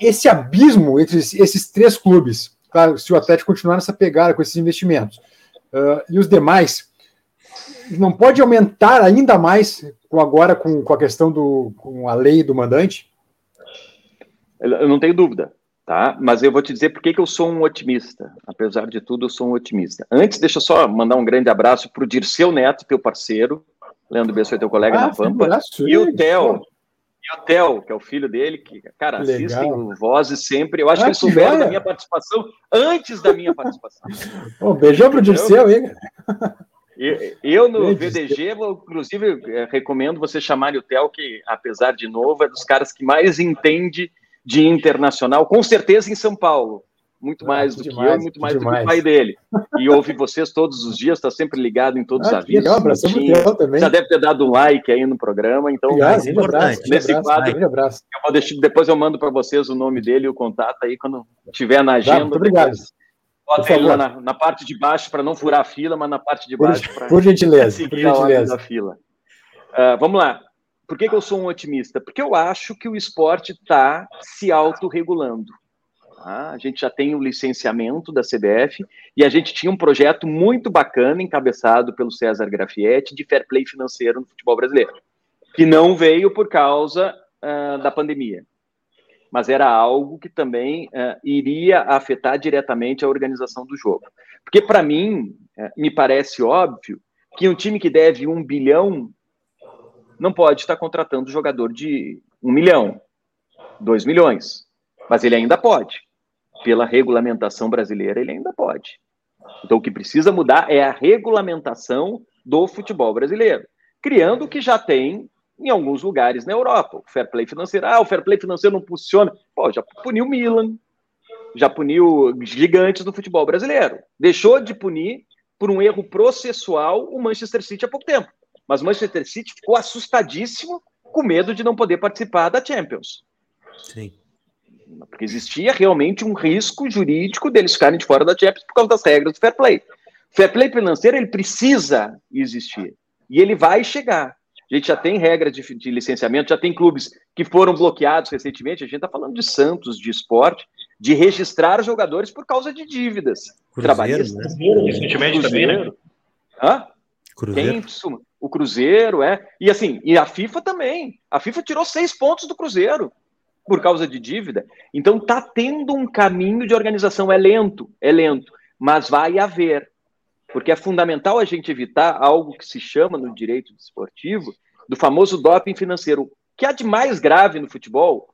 Esse abismo entre esses três clubes, claro, se o Atlético continuar nessa pegada com esses investimentos, uh, e os demais, não pode aumentar ainda mais agora com, com a questão do com a lei do mandante? Eu não tenho dúvida, tá? Mas eu vou te dizer por que, eu sou um otimista. Apesar de tudo, eu sou um otimista. Antes, deixa eu só mandar um grande abraço para o Dirceu Neto, teu parceiro. Leandro Bessa, teu colega ah, na Pampa. E o Theo, e o Theo, que é o filho dele, que, cara, Legal. assistem o Vozes sempre. Eu acho ah, que eles souberam da minha participação antes da minha participação. (laughs) Oh, beijão pro Dirceu aí, Eu, no VDG, vou, inclusive, é, recomendo você chamar o Theo, que, apesar de novo, é dos caras que mais entende de internacional, com certeza em São Paulo muito ah, mais do demais, que eu, muito mais demais. do que o pai dele. E ouve vocês todos os dias, está sempre ligado em todos ah, os avisos. Legal, abraço também. Já deve ter dado um like aí no programa, então Obrigado, é importante. Abraço, nesse abraço, quadro, abraço. Eu vou deixar, depois eu mando para vocês o nome dele e o contato aí quando tiver na agenda. Tá, muito obrigado. Bota ele lá na, na, parte de baixo para não furar a fila, mas na parte de baixo para. Por gentileza, (laughs) por gentileza. Da fila. Uh, vamos lá. Por que, que eu sou um otimista? Porque eu acho que o esporte está se autorregulando. Tá? A gente já tem o licenciamento da CBF e a gente tinha um projeto muito bacana, encabeçado pelo César Grafietti, de fair play financeiro no futebol brasileiro, que não veio por causa uh, da pandemia. Mas era algo que também uh, iria afetar diretamente a organização do jogo. Porque, para mim, uh, me parece óbvio que um time que deve um bilhão não pode estar contratando jogador de um milhão, dois milhões, mas ele ainda pode pela regulamentação brasileira, ele ainda pode. Então, o que precisa mudar é a regulamentação do futebol brasileiro, criando o que já tem em alguns lugares na Europa. O fair play financeiro. Ah, o fair play financeiro não funciona. Pô, já puniu Milan, já puniu gigantes do futebol brasileiro. Deixou de punir por um erro processual o Manchester City há pouco tempo. Mas o Manchester City ficou assustadíssimo com medo de não poder participar da Champions. Sim porque existia realmente um risco jurídico deles ficarem de fora da Champions por causa das regras do fair play. O fair play financeiro ele precisa existir e ele vai chegar. A gente já tem regras de, de, licenciamento, já tem clubes que foram bloqueados recentemente. A gente está falando de Santos, de esporte, de registrar jogadores por causa de dívidas Cruzeiro, trabalhistas. Né? Recentemente também, né? Hã? Cruzeiro. Quem, o Cruzeiro, é. E assim, e a FIFA também. A FIFA tirou seis pontos do Cruzeiro por causa de dívida. Então está tendo um caminho de organização. É lento, é lento, mas vai haver. Porque é fundamental a gente evitar algo que se chama no direito esportivo do famoso doping financeiro. O que há de mais grave no futebol,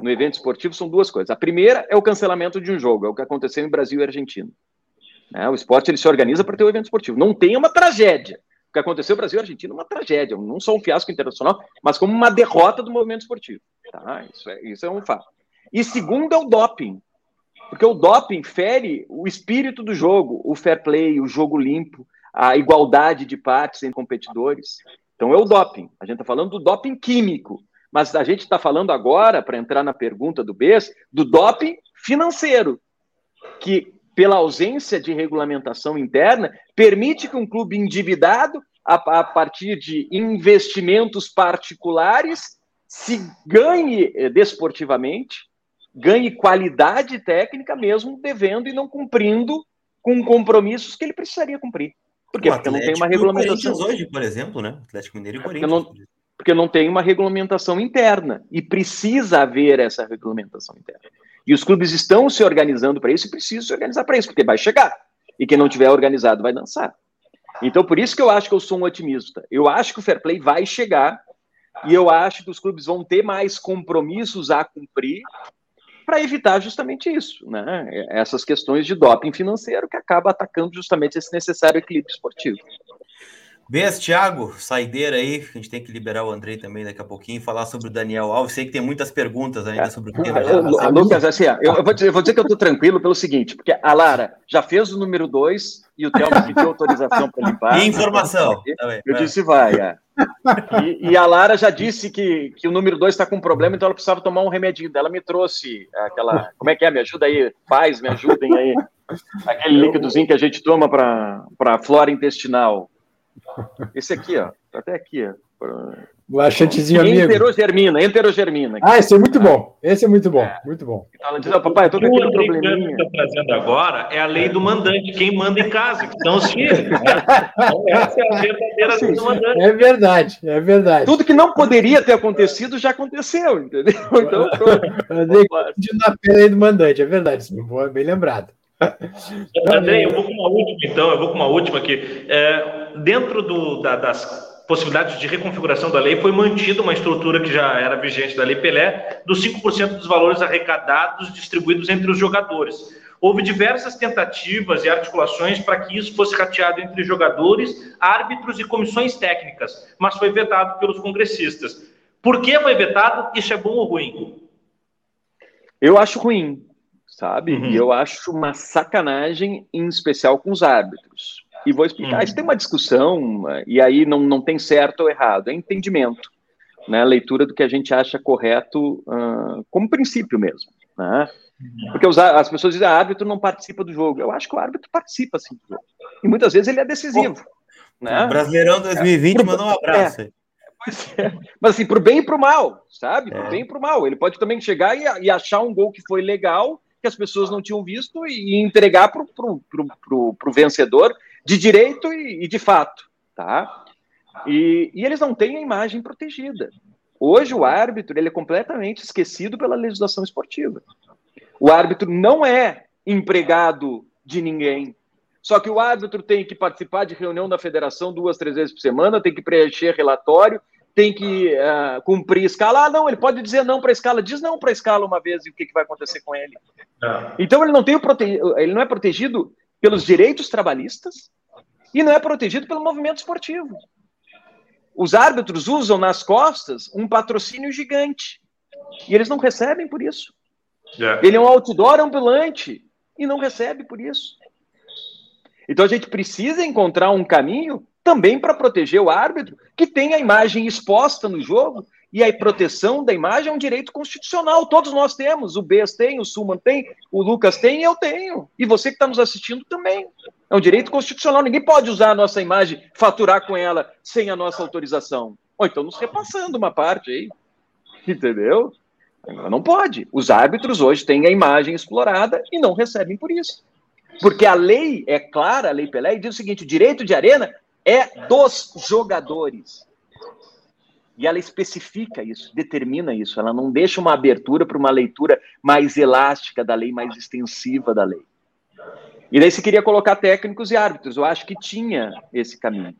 no evento esportivo, são duas coisas. A primeira é o cancelamento de um jogo, é o que aconteceu em Brasil e Argentina. É, o esporte ele se organiza para ter um evento esportivo. Não tem uma tragédia que aconteceu Brasil e Argentina uma tragédia, não só um fiasco internacional, mas como uma derrota do movimento esportivo. Tá? Isso, é, isso é um fato. E segundo é o doping, porque o doping fere o espírito do jogo, o fair play, o jogo limpo, a igualdade de partes entre competidores. Então é o doping. A gente está falando do doping químico, mas a gente está falando agora, para entrar na pergunta do BES, do doping financeiro, que pela ausência de regulamentação interna, permite que um clube endividado, a, a partir de investimentos particulares, se ganhe desportivamente, ganhe qualidade técnica, mesmo devendo e não cumprindo com compromissos que ele precisaria cumprir. Por quê? Porque não tem uma regulamentação. hoje, por exemplo, né? Atlético Mineiro e Corinthians. Porque não, porque não tem uma regulamentação interna. E precisa haver essa regulamentação interna. E os clubes estão se organizando para isso e precisam se organizar para isso, porque vai chegar. E quem não tiver organizado vai dançar. Então, por isso que eu acho que eu sou um otimista. Eu acho que o fair play vai chegar e eu acho que os clubes vão ter mais compromissos a cumprir para evitar justamente isso, né? Essas questões de doping financeiro que acaba atacando justamente esse necessário equilíbrio esportivo. Beijo, Thiago, saideira aí, a gente tem que liberar o Andrei também daqui a pouquinho, falar sobre o Daniel Alves. Sei que tem muitas perguntas ainda sobre o tema. Eu, Lucas, assim, eu, eu, vou dizer, eu, vou dizer, que eu estou tranquilo pelo seguinte, porque a Lara já fez o número 2 e o Thelma pediu autorização para limpar. E informação. Eu disse, vai, é. E, e, a Lara já disse que, que o número 2 está com problema, então ela precisava tomar um remedinho dela. Me trouxe aquela. Como é que é? Me ajuda aí, pais, me ajudem aí. Aquele líquidozinho que a gente toma para a flora intestinal. Esse aqui, ó. Tá até aqui, ó. O laxantezinho amigo. Enterogermina, enterogermina. Ah, esse é muito bom. Esse é muito bom, é. muito bom. Então ela diz, oh, papai, eu tô com aquele probleminha. O que está trazendo agora é a lei do mandante, quem manda em casa, que são os filhos. Né? (laughs) Então, essa é a verdadeira lei do mandante. É verdade, é verdade. Tudo que não poderia ter acontecido já aconteceu, entendeu? (laughs) Então, na lei do mandante, é verdade, bem lembrado. André, eu vou com uma última, então, eu vou com uma última aqui. É, dentro do, da, das possibilidades de reconfiguração da lei, foi mantida uma estrutura que já era vigente da Lei Pelé, dos 5% dos valores arrecadados distribuídos entre os jogadores. Houve diversas tentativas e articulações para que isso fosse rateado entre jogadores, árbitros e comissões técnicas, mas foi vetado pelos congressistas. Por que foi vetado? Isso é bom ou ruim? Eu acho ruim, sabe? Uhum. E eu acho uma sacanagem, em especial com os árbitros. E vou explicar. Hum. Isso tem uma discussão, e aí não, não tem certo ou errado, é entendimento. Né, leitura do que a gente acha correto uh, como princípio mesmo. Né? Uhum. Porque os, as pessoas dizem, ah, árbitro não participa do jogo. Eu acho que o árbitro participa sim do jogo. E muitas vezes ele é decisivo. né? Brasileirão 2020 é, mandou um abraço. É, é. Mas assim, pro bem e pro mal, sabe? Pro é. bem e pro mal. Ele pode também chegar e, e, achar um gol que foi legal, que as pessoas não tinham visto, e, e entregar pro, pro, pro, pro, pro vencedor de direito e, e de fato, tá? E, e, eles não têm a imagem protegida. Hoje o árbitro ele é completamente esquecido pela legislação esportiva. O árbitro não é empregado de ninguém. Só que o árbitro tem que participar de reunião da federação duas, três vezes por semana, tem que preencher relatório, tem que uh, cumprir escala. Ah, não, ele pode dizer não para a escala. Diz não para a escala uma vez e o que, que vai acontecer com ele. É. Então ele não tem o prote... ele não é protegido pelos direitos trabalhistas e não é protegido pelo movimento esportivo. Os árbitros usam nas costas um patrocínio gigante e eles não recebem por isso. Yeah. É. Ele é um outdoor ambulante e não recebe por isso. Então a gente precisa encontrar um caminho também para proteger o árbitro que tem a imagem exposta no jogo e a proteção da imagem é um direito constitucional. Todos nós temos. O Bes tem, o Suman tem, o Lucas tem eu tenho. E você que está nos assistindo também. É um direito constitucional. Ninguém pode usar a nossa imagem, faturar com ela sem a nossa autorização. Ou então nos repassando uma parte aí. Entendeu? Não pode. Os árbitros hoje têm a imagem explorada e não recebem por isso. Porque a lei é clara, a lei Pelé, e diz o seguinte: o direito de arena é dos jogadores. E ela especifica isso, determina isso. Ela não deixa uma abertura para uma leitura mais elástica da lei, mais extensiva da lei. E daí se queria colocar técnicos e árbitros. Eu acho que tinha esse caminho.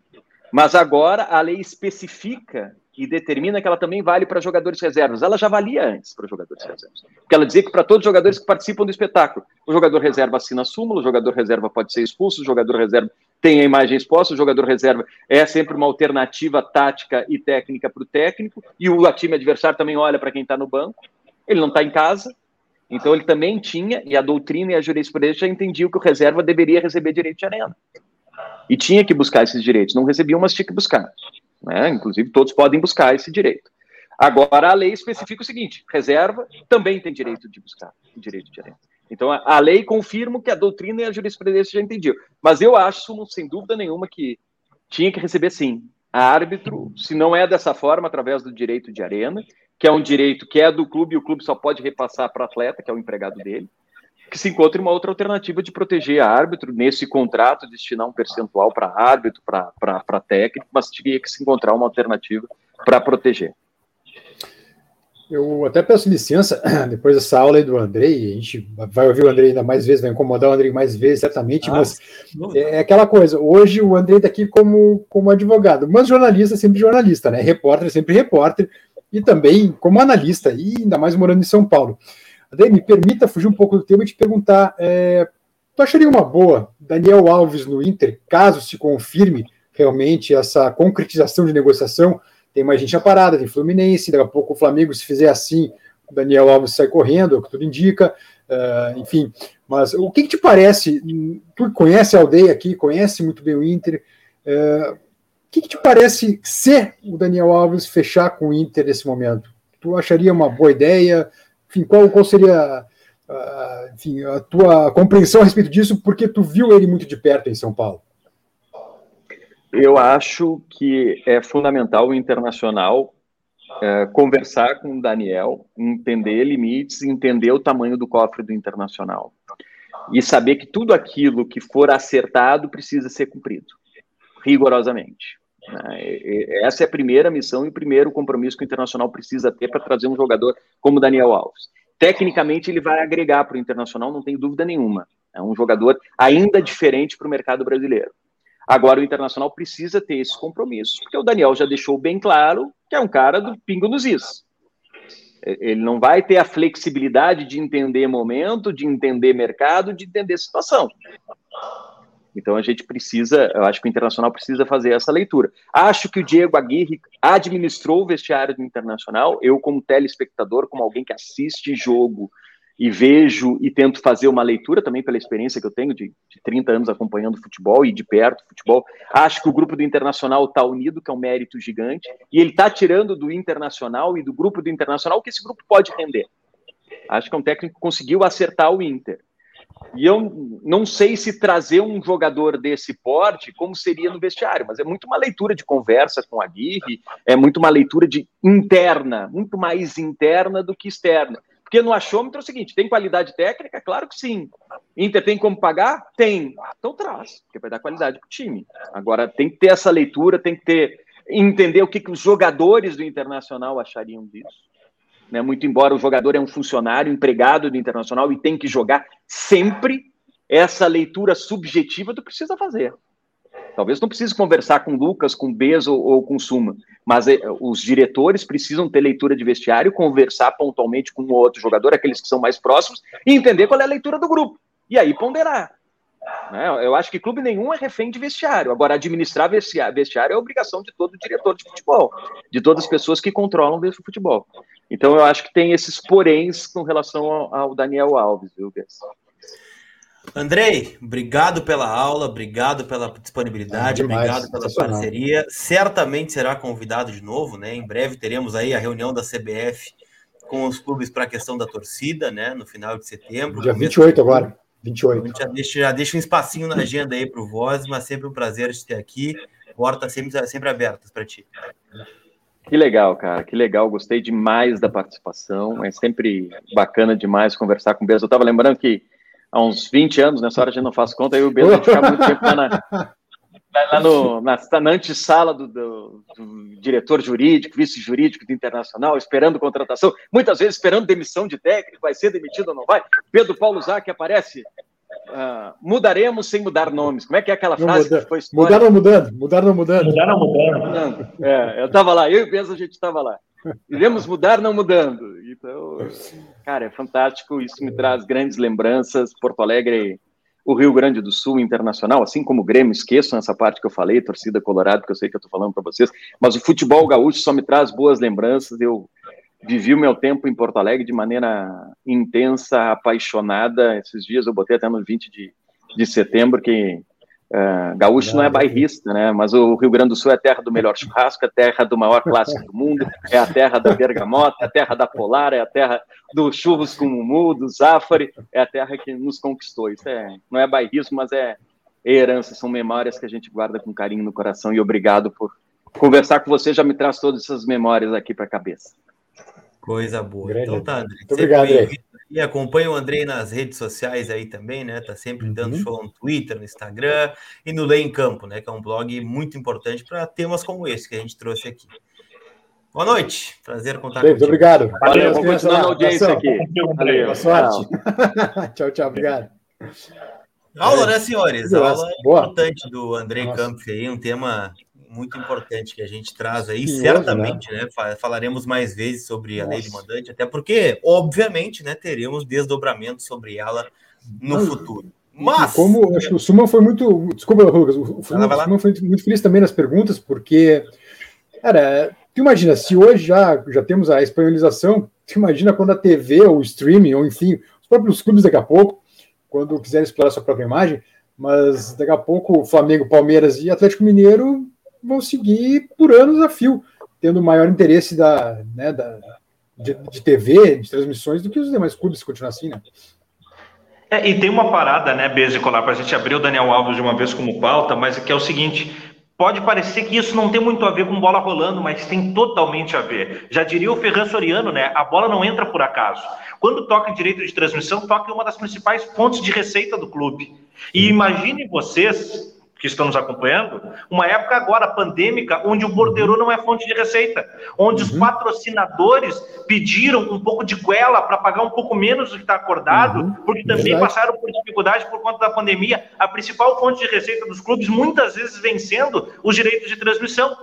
Mas agora a lei especifica e determina que ela também vale para jogadores reservas. Ela já valia antes para jogadores reservas. Porque ela dizia que para todos os jogadores que participam do espetáculo, o jogador reserva assina a súmula, o jogador reserva pode ser expulso, o jogador reserva tem a imagem exposta, o jogador reserva é sempre uma alternativa tática e técnica para o técnico, e o time adversário também olha para quem está no banco, ele não está em casa, então ele também tinha, e a doutrina e a jurisprudência já entendiam que o reserva deveria receber direito de arena. E tinha que buscar esses direitos, não recebiam, mas tinha que buscar. Né? Inclusive, todos podem buscar esse direito. Agora, a lei especifica o seguinte: reserva também tem direito de buscar direito de arena. Então, a, lei confirma que a doutrina e a jurisprudência já entendiam. Mas eu acho, sem dúvida nenhuma, que tinha que receber sim. A árbitro, se não é dessa forma, através do direito de arena, que é um direito que é do clube e o clube só pode repassar para o atleta, que é o empregado dele, que se encontre uma outra alternativa de proteger a árbitro nesse contrato, destinar um percentual para árbitro, para técnico, mas tinha que se encontrar uma alternativa para proteger. Eu até peço licença, (clears throat) depois dessa aula aí do Andrei, a gente vai ouvir o Andrei ainda mais vezes, vai incomodar o Andrei mais vezes, certamente, ah, mas é, é aquela coisa, hoje o Andrei está aqui como, como advogado, mas jornalista sempre jornalista, né? Repórter sempre repórter, e também como analista, e ainda mais morando em São Paulo. Andrei, me permita fugir um pouco do tema e te perguntar, é, tu acharia uma boa Daniel Alves no Inter, caso se confirme realmente essa concretização de negociação, tem mais gente na parada, tem Fluminense, daqui a pouco o Flamengo, se fizer assim, o Daniel Alves sai correndo, é o que tudo indica, uh, enfim. Mas o que, que, te parece? Tu conhece a aldeia aqui, conhece muito bem o Inter. Uh, o que, que, te parece ser o Daniel Alves fechar com o Inter nesse momento? Tu acharia uma boa ideia? Enfim, qual, qual seria uh, enfim, a tua compreensão a respeito disso? Porque tu viu ele muito de perto em São Paulo. Eu acho que é fundamental o internacional é, conversar com o Daniel, entender limites, entender o tamanho do cofre do internacional e saber que tudo aquilo que for acertado precisa ser cumprido rigorosamente. Né? Essa é a primeira missão e o primeiro compromisso que o Internacional precisa ter para trazer um jogador como Daniel Alves. Tecnicamente, ele vai agregar para o Internacional, não tem dúvida nenhuma. É um jogador ainda diferente para o mercado brasileiro. Agora, o Internacional precisa ter esse compromisso, porque o Daniel já deixou bem claro que é um cara do pingo nos is. Ele não vai ter a flexibilidade de entender momento, de entender mercado, de entender situação. Então a gente precisa, eu acho que o Internacional precisa fazer essa leitura. Acho que o Diego Aguirre administrou o vestiário do Internacional. Eu, como telespectador, como alguém que assiste jogo e vejo e tento fazer uma leitura também pela experiência que eu tenho de, de 30 anos acompanhando futebol e de perto futebol. Acho que o grupo do Internacional está unido, que é um mérito gigante, e ele está tirando do Internacional e do grupo do Internacional o que esse grupo pode render. Acho que é um técnico que conseguiu acertar o Inter. E eu não sei se trazer um jogador desse porte, como seria no vestiário, mas é muito uma leitura de conversa com a Aguirre, é muito uma leitura de interna, muito mais interna do que externa. Porque no achômetro é o seguinte: tem qualidade técnica? Claro que sim. Inter tem como pagar? Tem. Então traz, porque vai dar qualidade para o time. Agora tem que ter essa leitura, tem que ter entender o que, que os jogadores do Internacional achariam disso. Né? Muito embora o jogador é um funcionário, empregado do Internacional e tem que jogar sempre, essa leitura subjetiva tu precisa fazer. Talvez não precise conversar com Lucas, com Bez ou, ou, com Suma, mas é, os diretores precisam ter leitura de vestiário, conversar pontualmente com o outro jogador, aqueles que são mais próximos, e entender qual é a leitura do grupo. E aí ponderar. Né? Eu acho que clube nenhum é refém de vestiário. Agora, administrar vestiário é obrigação de todo diretor de futebol, de todas as pessoas que controlam o futebol. Então, eu acho que tem esses poréns com relação ao, Daniel Alves, viu, Guess? Andrei, obrigado pela aula, obrigado pela disponibilidade, é obrigado pela parceria. Certamente será convidado de novo, né? Em breve teremos aí a reunião da CBF com os clubes para a questão da torcida, né? No final de setembro. Dia 28 agora. 28. Já deixa, já deixa um espacinho na agenda aí para o Voz, mas sempre um prazer te ter aqui. Portas sempre, sempre abertas para ti. Que legal, cara, que legal. Gostei demais da participação. É sempre bacana demais conversar com o Beza. Eu estava lembrando que há uns 20 anos, nessa hora a gente não faz conta, eu e o gente ficava muito tempo lá na, lá no, na, na antessala do, do, do, diretor jurídico, vice-jurídico do Internacional, esperando contratação, muitas vezes esperando demissão de técnico, vai ser demitido ou não vai. Pedro Paulo Zac aparece. Uh, mudaremos sem mudar nomes. Como é que é aquela frase muda, que foi história? Mudaram mudando, mudaram mudando. Mudaram mudando. É, eu estava lá, eu e o Beza, a gente estava lá. Iremos mudar não mudando. Então, cara, é fantástico. Isso me traz grandes lembranças. Porto Alegre o Rio Grande do Sul internacional, assim como o Grêmio, esqueçam essa parte que eu falei, torcida colorada, que eu sei que eu estou falando para vocês, mas o futebol gaúcho só me traz boas lembranças. Eu vivi o meu tempo em Porto Alegre de maneira intensa, apaixonada. Esses dias eu botei até no 20 de, de setembro que Uh, gaúcho não é bairrista, né? Mas o Rio Grande do Sul é a terra do melhor (laughs) churrasco, é a terra do maior clássico do mundo, é a terra da bergamota, é a terra da polar, é a terra do churros com mumu, do zafari, é a terra que nos conquistou. Isso é, não é bairrismo, mas é herança, são memórias que a gente guarda com carinho no coração. E obrigado por conversar com você, já me traz todas essas memórias aqui para a cabeça. Coisa boa. Grande. Então tá, André. Muito obrigado. E acompanha o Andrei nas redes sociais aí também, né? Tá sempre dando uhum. show no Twitter, no Instagram e no Lei em Campo, né? Que é um blog muito importante para temas como esse que a gente trouxe aqui. Boa noite, prazer contar com Muito obrigado. Valeu, vamos continuar na audiência aqui. Valeu, boa sorte. (laughs) tchau, tchau, obrigado. Aula, né, senhores? Aula Boa. importante do Andrei Campos aí, um tema muito importante que a gente traz aí, Sim, certamente, né? né? Falaremos mais vezes sobre Nossa. a lei de mandante, até porque, obviamente, né, teremos desdobramento sobre ela no Mas, futuro. Mas. Como acho que o Suman foi muito. Desculpa, Lucas, o Suman foi muito feliz também nas perguntas, porque, cara, tu imagina, se hoje já, já temos a espanholização, tu imagina quando a TV, ou o streaming, ou enfim, os próprios clubes daqui a pouco, quando quiserem explorar sua própria imagem, mas daqui a pouco Flamengo, Palmeiras e Atlético Mineiro vão seguir por anos a fio, tendo maior interesse da, né, da, de, de TV, de transmissões, do que os demais clubes, se continuar assim, né? É, e tem uma parada, né, Beze Colar, para a gente abrir o Daniel Alves de uma vez como pauta, mas que é o seguinte: Pode parecer que isso não tem muito a ver com bola rolando, mas tem totalmente a ver. Já diria o Ferran Soriano, né? A bola não entra por acaso. Quando toca em direito de transmissão, toca em uma das principais fontes de receita do clube. E imaginem vocês que estão nos acompanhando, uma época agora pandêmica, onde o borderô não é fonte de receita, onde uhum. os patrocinadores pediram um pouco de goela para pagar um pouco menos do que está acordado, uhum. porque também Verdade. passaram por dificuldade por conta da pandemia. A principal fonte de receita dos clubes muitas vezes vencendo os direitos de transmissão.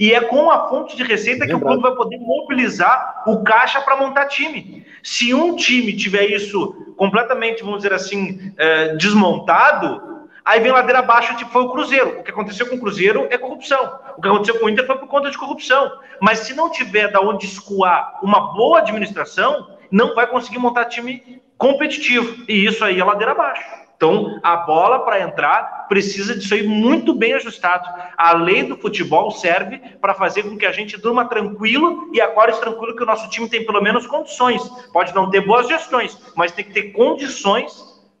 E é com a fonte de receita que o clube vai poder mobilizar o caixa para montar time. Se um time tiver isso completamente, vamos dizer assim, é, desmontado, Aí vem ladeira abaixo, tipo, foi o Cruzeiro. O que aconteceu com o Cruzeiro é corrupção. O que aconteceu com o Inter foi por conta de corrupção. Mas se não tiver da onde escoar uma boa administração, não vai conseguir montar time competitivo. E isso aí é ladeira abaixo. Então, a bola para entrar precisa disso aí muito bem ajustado. A lei do futebol serve para fazer com que a gente durma tranquilo e acorde tranquilo que o nosso time tem pelo menos condições. Pode não ter boas gestões, mas tem que ter condições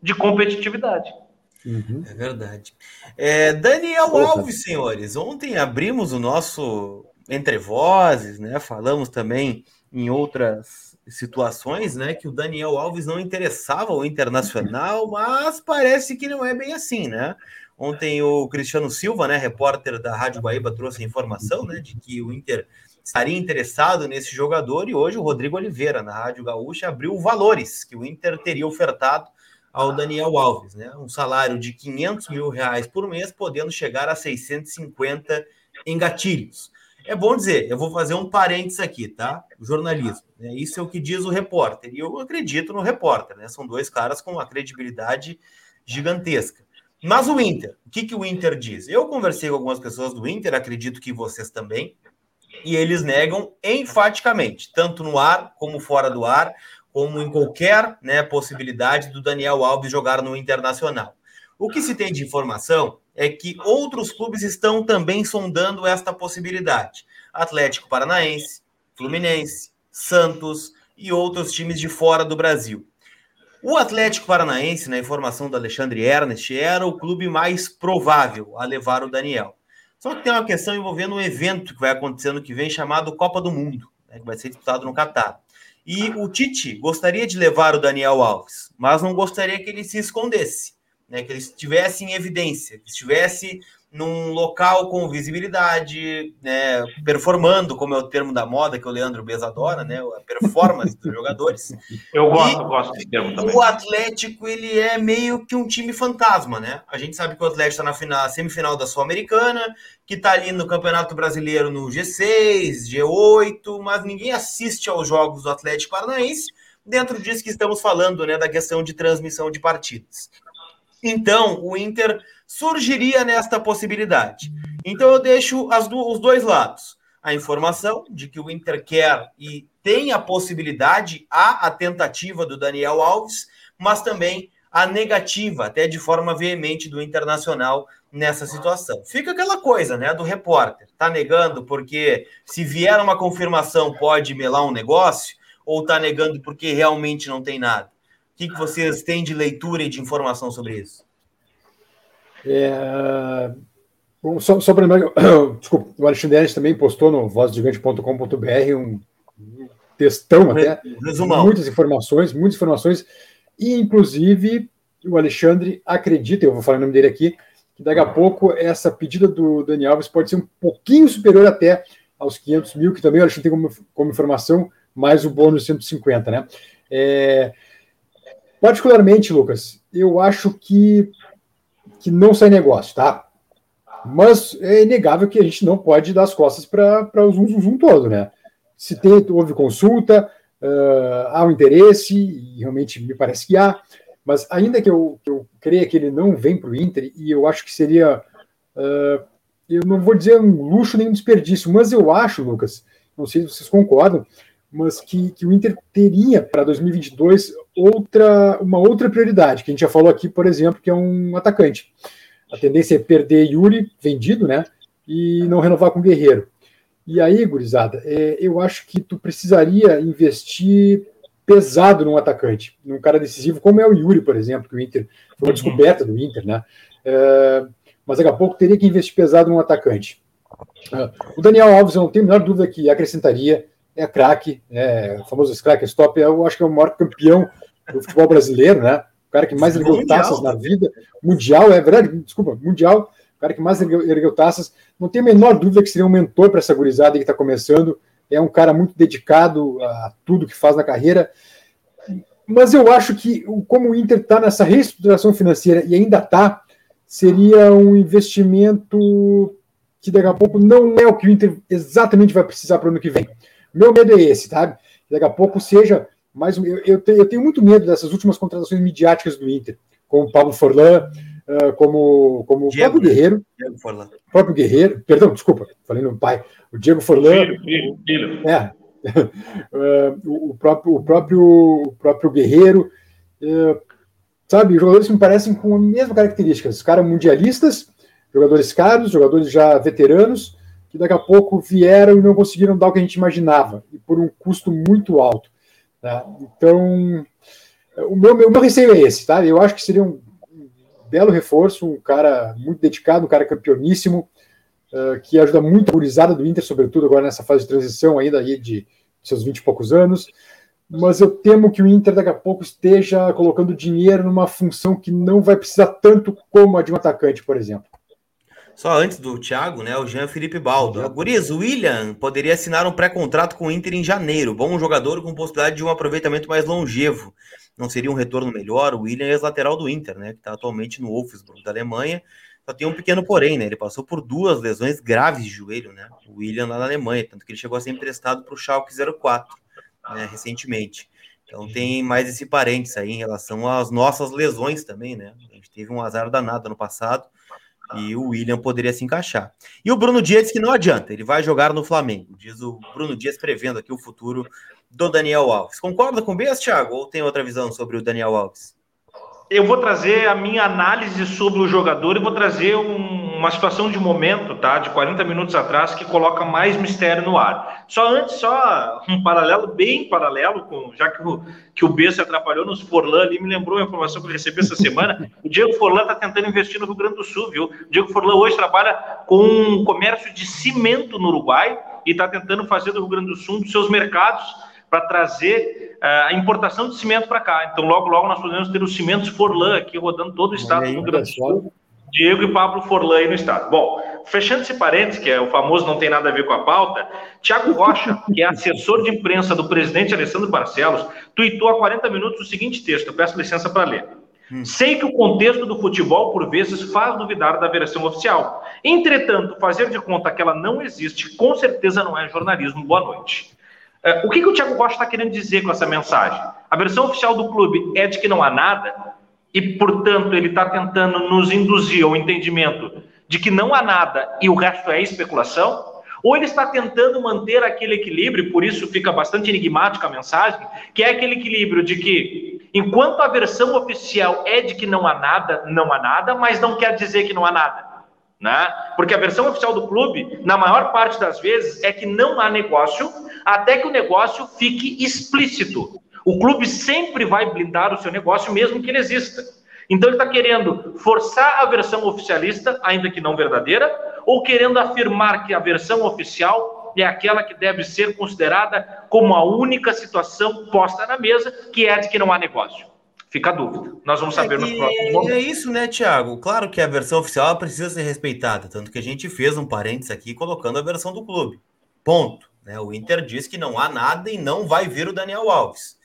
de competitividade. Uhum. É verdade. É, Daniel Opa. Alves, senhores, ontem abrimos o nosso Entre Vozes, né? Falamos também em outras situações, né? Que o Daniel Alves não interessava ao Internacional, (laughs) mas parece que não é bem assim, né? Ontem o Cristiano Silva, né, repórter da Rádio Guaíba, trouxe a informação, né, de que o Inter estaria interessado nesse jogador e hoje o Rodrigo Oliveira, na Rádio Gaúcha, abriu valores que o Inter teria ofertado ao Daniel Alves, né? Um salário de 500 mil reais por mês, podendo chegar a 650 em gatilhos. É bom dizer, eu vou fazer um parênteses aqui, tá? O jornalismo. Né? Isso é o que diz o repórter. E eu acredito no repórter, né? São dois caras com uma credibilidade gigantesca. Mas o Inter, o que, que o Inter diz? Eu conversei com algumas pessoas do Inter, acredito que vocês também, e eles negam enfaticamente, tanto no ar como fora do ar, como em qualquer né, possibilidade do Daniel Alves jogar no Internacional. O que se tem de informação é que outros clubes estão também sondando esta possibilidade. Atlético Paranaense, Fluminense, Santos e outros times de fora do Brasil. O Atlético Paranaense, na informação do Alexandre Ernest, era o clube mais provável a levar o Daniel. Só que tem uma questão envolvendo um evento que vai acontecer no que vem chamado Copa do Mundo, né, que vai ser disputado no Catar. E o Tite gostaria de levar o Daniel Alves, mas não gostaria que ele se escondesse, né? que ele estivesse em evidência, que estivesse num local com visibilidade, né, performando, como é o termo da moda que o Leandro Bez adora, né, a performance dos (laughs) jogadores. Eu gosto, e, gosto desse termo também. O Atlético, ele é meio que um time fantasma, né? A gente sabe que o Atlético está na final, semifinal da Sul-Americana, que está ali no Campeonato Brasileiro no G6, G8, mas ninguém assiste aos jogos do Atlético Paranaense, dentro disso que estamos falando, né, da questão de transmissão de partidas. Então, o Inter surgiria nesta possibilidade. Então eu deixo do, os dois lados. A informação de que o Inter quer e tem a possibilidade, há a tentativa do Daniel Alves, mas também a negativa, até de forma veemente, do Internacional nessa situação. Fica aquela coisa, né, do repórter. Tá negando porque se vier uma confirmação pode melar um negócio, ou tá negando porque realmente não tem nada? O que, que vocês têm de leitura e de informação sobre isso? É, só, só para lembrar, (coughs) desculpa, o Alexandre Enes também postou no vozgigante.com.br um textão até, Resumão. muitas informações, muitas informações, e inclusive o Alexandre acredita, eu vou falar o nome dele aqui, que daqui a pouco essa pedida do Dani Alves pode ser um pouquinho superior até aos 500 mil, que também o Alexandre tem como, como informação, mais o bônus de 150, né? É, particularmente, Lucas, eu acho que que não sai negócio, tá? Mas é inegável que a gente não pode dar as costas para o zoom, zoom, zoom todo, né? Se tem, houve consulta, uh, há um interesse, e realmente me parece que há, mas ainda que eu, eu creia que ele não vem para o Inter, e eu acho que seria, uh, eu não vou dizer um luxo nem um desperdício, mas eu acho, Lucas, não sei se vocês concordam, mas que, que o Inter teria para 2022 outra, uma outra prioridade, que a gente já falou aqui, por exemplo, que é um atacante. A tendência é perder Yuri, vendido, né? E não renovar com Guerreiro. E aí, gurizada, é, eu acho que tu precisaria investir pesado num atacante, num cara decisivo, como é o Yuri, por exemplo, que o Inter foi uma uhum. descoberta do Inter, né? É, mas daqui a pouco teria que investir pesado num atacante. Uh, o Daniel Alves, eu não tenho a menor dúvida que acrescentaria, é craque, é, o famoso craque stop, eu acho que é o maior campeão do futebol brasileiro, né? O cara que mais ergueu taças na vida, mundial, é verdade, desculpa, mundial, o cara que mais ergueu, ergueu taças, não tenho a menor dúvida que seria um mentor para essa gurizada que está começando, é um cara muito dedicado a tudo que faz na carreira, mas eu acho que como o Inter está nessa reestruturação financeira e ainda está, seria um investimento que daqui a pouco não é o que o Inter exatamente vai precisar para o ano que vem. Meu medo é esse, sabe? Daqui a pouco seja mais. Eu, eu, tenho, eu tenho muito medo dessas últimas contratações midiáticas do Inter, como o Pablo Forlan, uh, como, como Diego, o próprio Guerreiro. Diego Forlan. O próprio Guerreiro, perdão, desculpa, falei no pai. O Diego Forlan. Filho, filho, filho. É, (laughs) uh, o, próprio, o, próprio, o próprio Guerreiro, uh, sabe, jogadores que me parecem com a mesma característica, os caras mundialistas, jogadores caros, jogadores já veteranos, que daqui a pouco vieram e não conseguiram dar o que a gente imaginava, e por um custo muito alto. Né? Então, o meu, meu, meu receio é esse, tá? Eu acho que seria um, belo reforço, um cara muito dedicado, um cara campeoníssimo, uh, que ajuda muito a gurizada do Inter, sobretudo agora nessa fase de transição ainda aí de seus 20 e poucos anos, mas eu temo que o Inter daqui a pouco esteja colocando dinheiro numa função que não vai precisar tanto como a de um atacante, por exemplo. Só antes do Thiago, né? O Jean Felipe Baldo. Gurias, o William poderia assinar um pré-contrato com o Inter em janeiro. Bom jogador com possibilidade de um aproveitamento mais longevo. Não seria um retorno melhor? O William é ex-lateral do Inter, né? Que está atualmente no Wolfsburg da Alemanha. Só tem um pequeno porém, né? Ele passou por duas lesões graves de joelho, né? O William lá na Alemanha, tanto que ele chegou a ser emprestado para o Schalke 04, né? Recentemente. Então tem mais esse parênteses aí em relação às nossas lesões também, né? A gente teve um azar danado no passado e o William poderia se encaixar. E o Bruno Dias que não adianta, ele vai jogar no Flamengo, diz o Bruno Dias prevendo aqui o futuro do Daniel Alves. Concorda com o Bias, Thiago, ou tem outra visão sobre o Daniel Alves? Eu vou trazer a minha análise sobre o jogador e vou trazer um, uma situação de momento, tá? De 40 minutos atrás, que coloca mais mistério no ar. Só antes, só um paralelo, bem paralelo, com, já que o, que o B se atrapalhou nos Forlan ali, me lembrou a informação que eu recebi essa semana. O Diego Forlan está tentando investir no Rio Grande do Sul, viu? O Diego Forlan hoje trabalha com um comércio de cimento no Uruguai e está tentando fazer do Rio Grande do Sul um dos seus mercados para trazer uh, a importação de cimento para cá. Então, logo, logo nós podemos ter os cimentos Forlan aqui rodando todo o estado do Rio Grande do Sul. Diego e Pablo Forlan aí no estado. Bom, fechando esse parênteses, que é o famoso não tem nada a ver com a pauta, Tiago Rocha, que é assessor de imprensa do presidente Alessandro Barcelos, tuitou há 40 minutos o seguinte texto, eu peço licença para ler. Hum. Sei que o contexto do futebol, por vezes, faz duvidar da versão oficial. Entretanto, fazer de conta que ela não existe, com certeza não é jornalismo. Boa noite. É, o que, que o Thiago Costa está querendo dizer com essa mensagem? A versão oficial do clube é de que não há nada, e, portanto, ele está tentando nos induzir ao entendimento de que não há nada e o resto é especulação? Ou ele está tentando manter aquele equilíbrio, por isso fica bastante enigmática a mensagem, que é aquele equilíbrio de que, enquanto a versão oficial é de que não há nada, não há nada, mas não quer dizer que não há nada. Né? Porque a versão oficial do clube, na maior parte das vezes, é que não há negócio até que o negócio fique explícito. O clube sempre vai blindar o seu negócio, mesmo que ele exista. Então ele está querendo forçar a versão oficialista, ainda que não verdadeira, ou querendo afirmar que a versão oficial é aquela que deve ser considerada como a única situação posta na mesa, que é de que não há negócio. Fica a dúvida. Nós vamos saber é nos próximos momentos. É isso, né, Tiago? Claro que a versão oficial precisa ser respeitada, tanto que a gente fez um parênteses aqui colocando a versão do clube. Ponto. Né? O Inter diz que não há nada e não vai vir o Daniel Alves.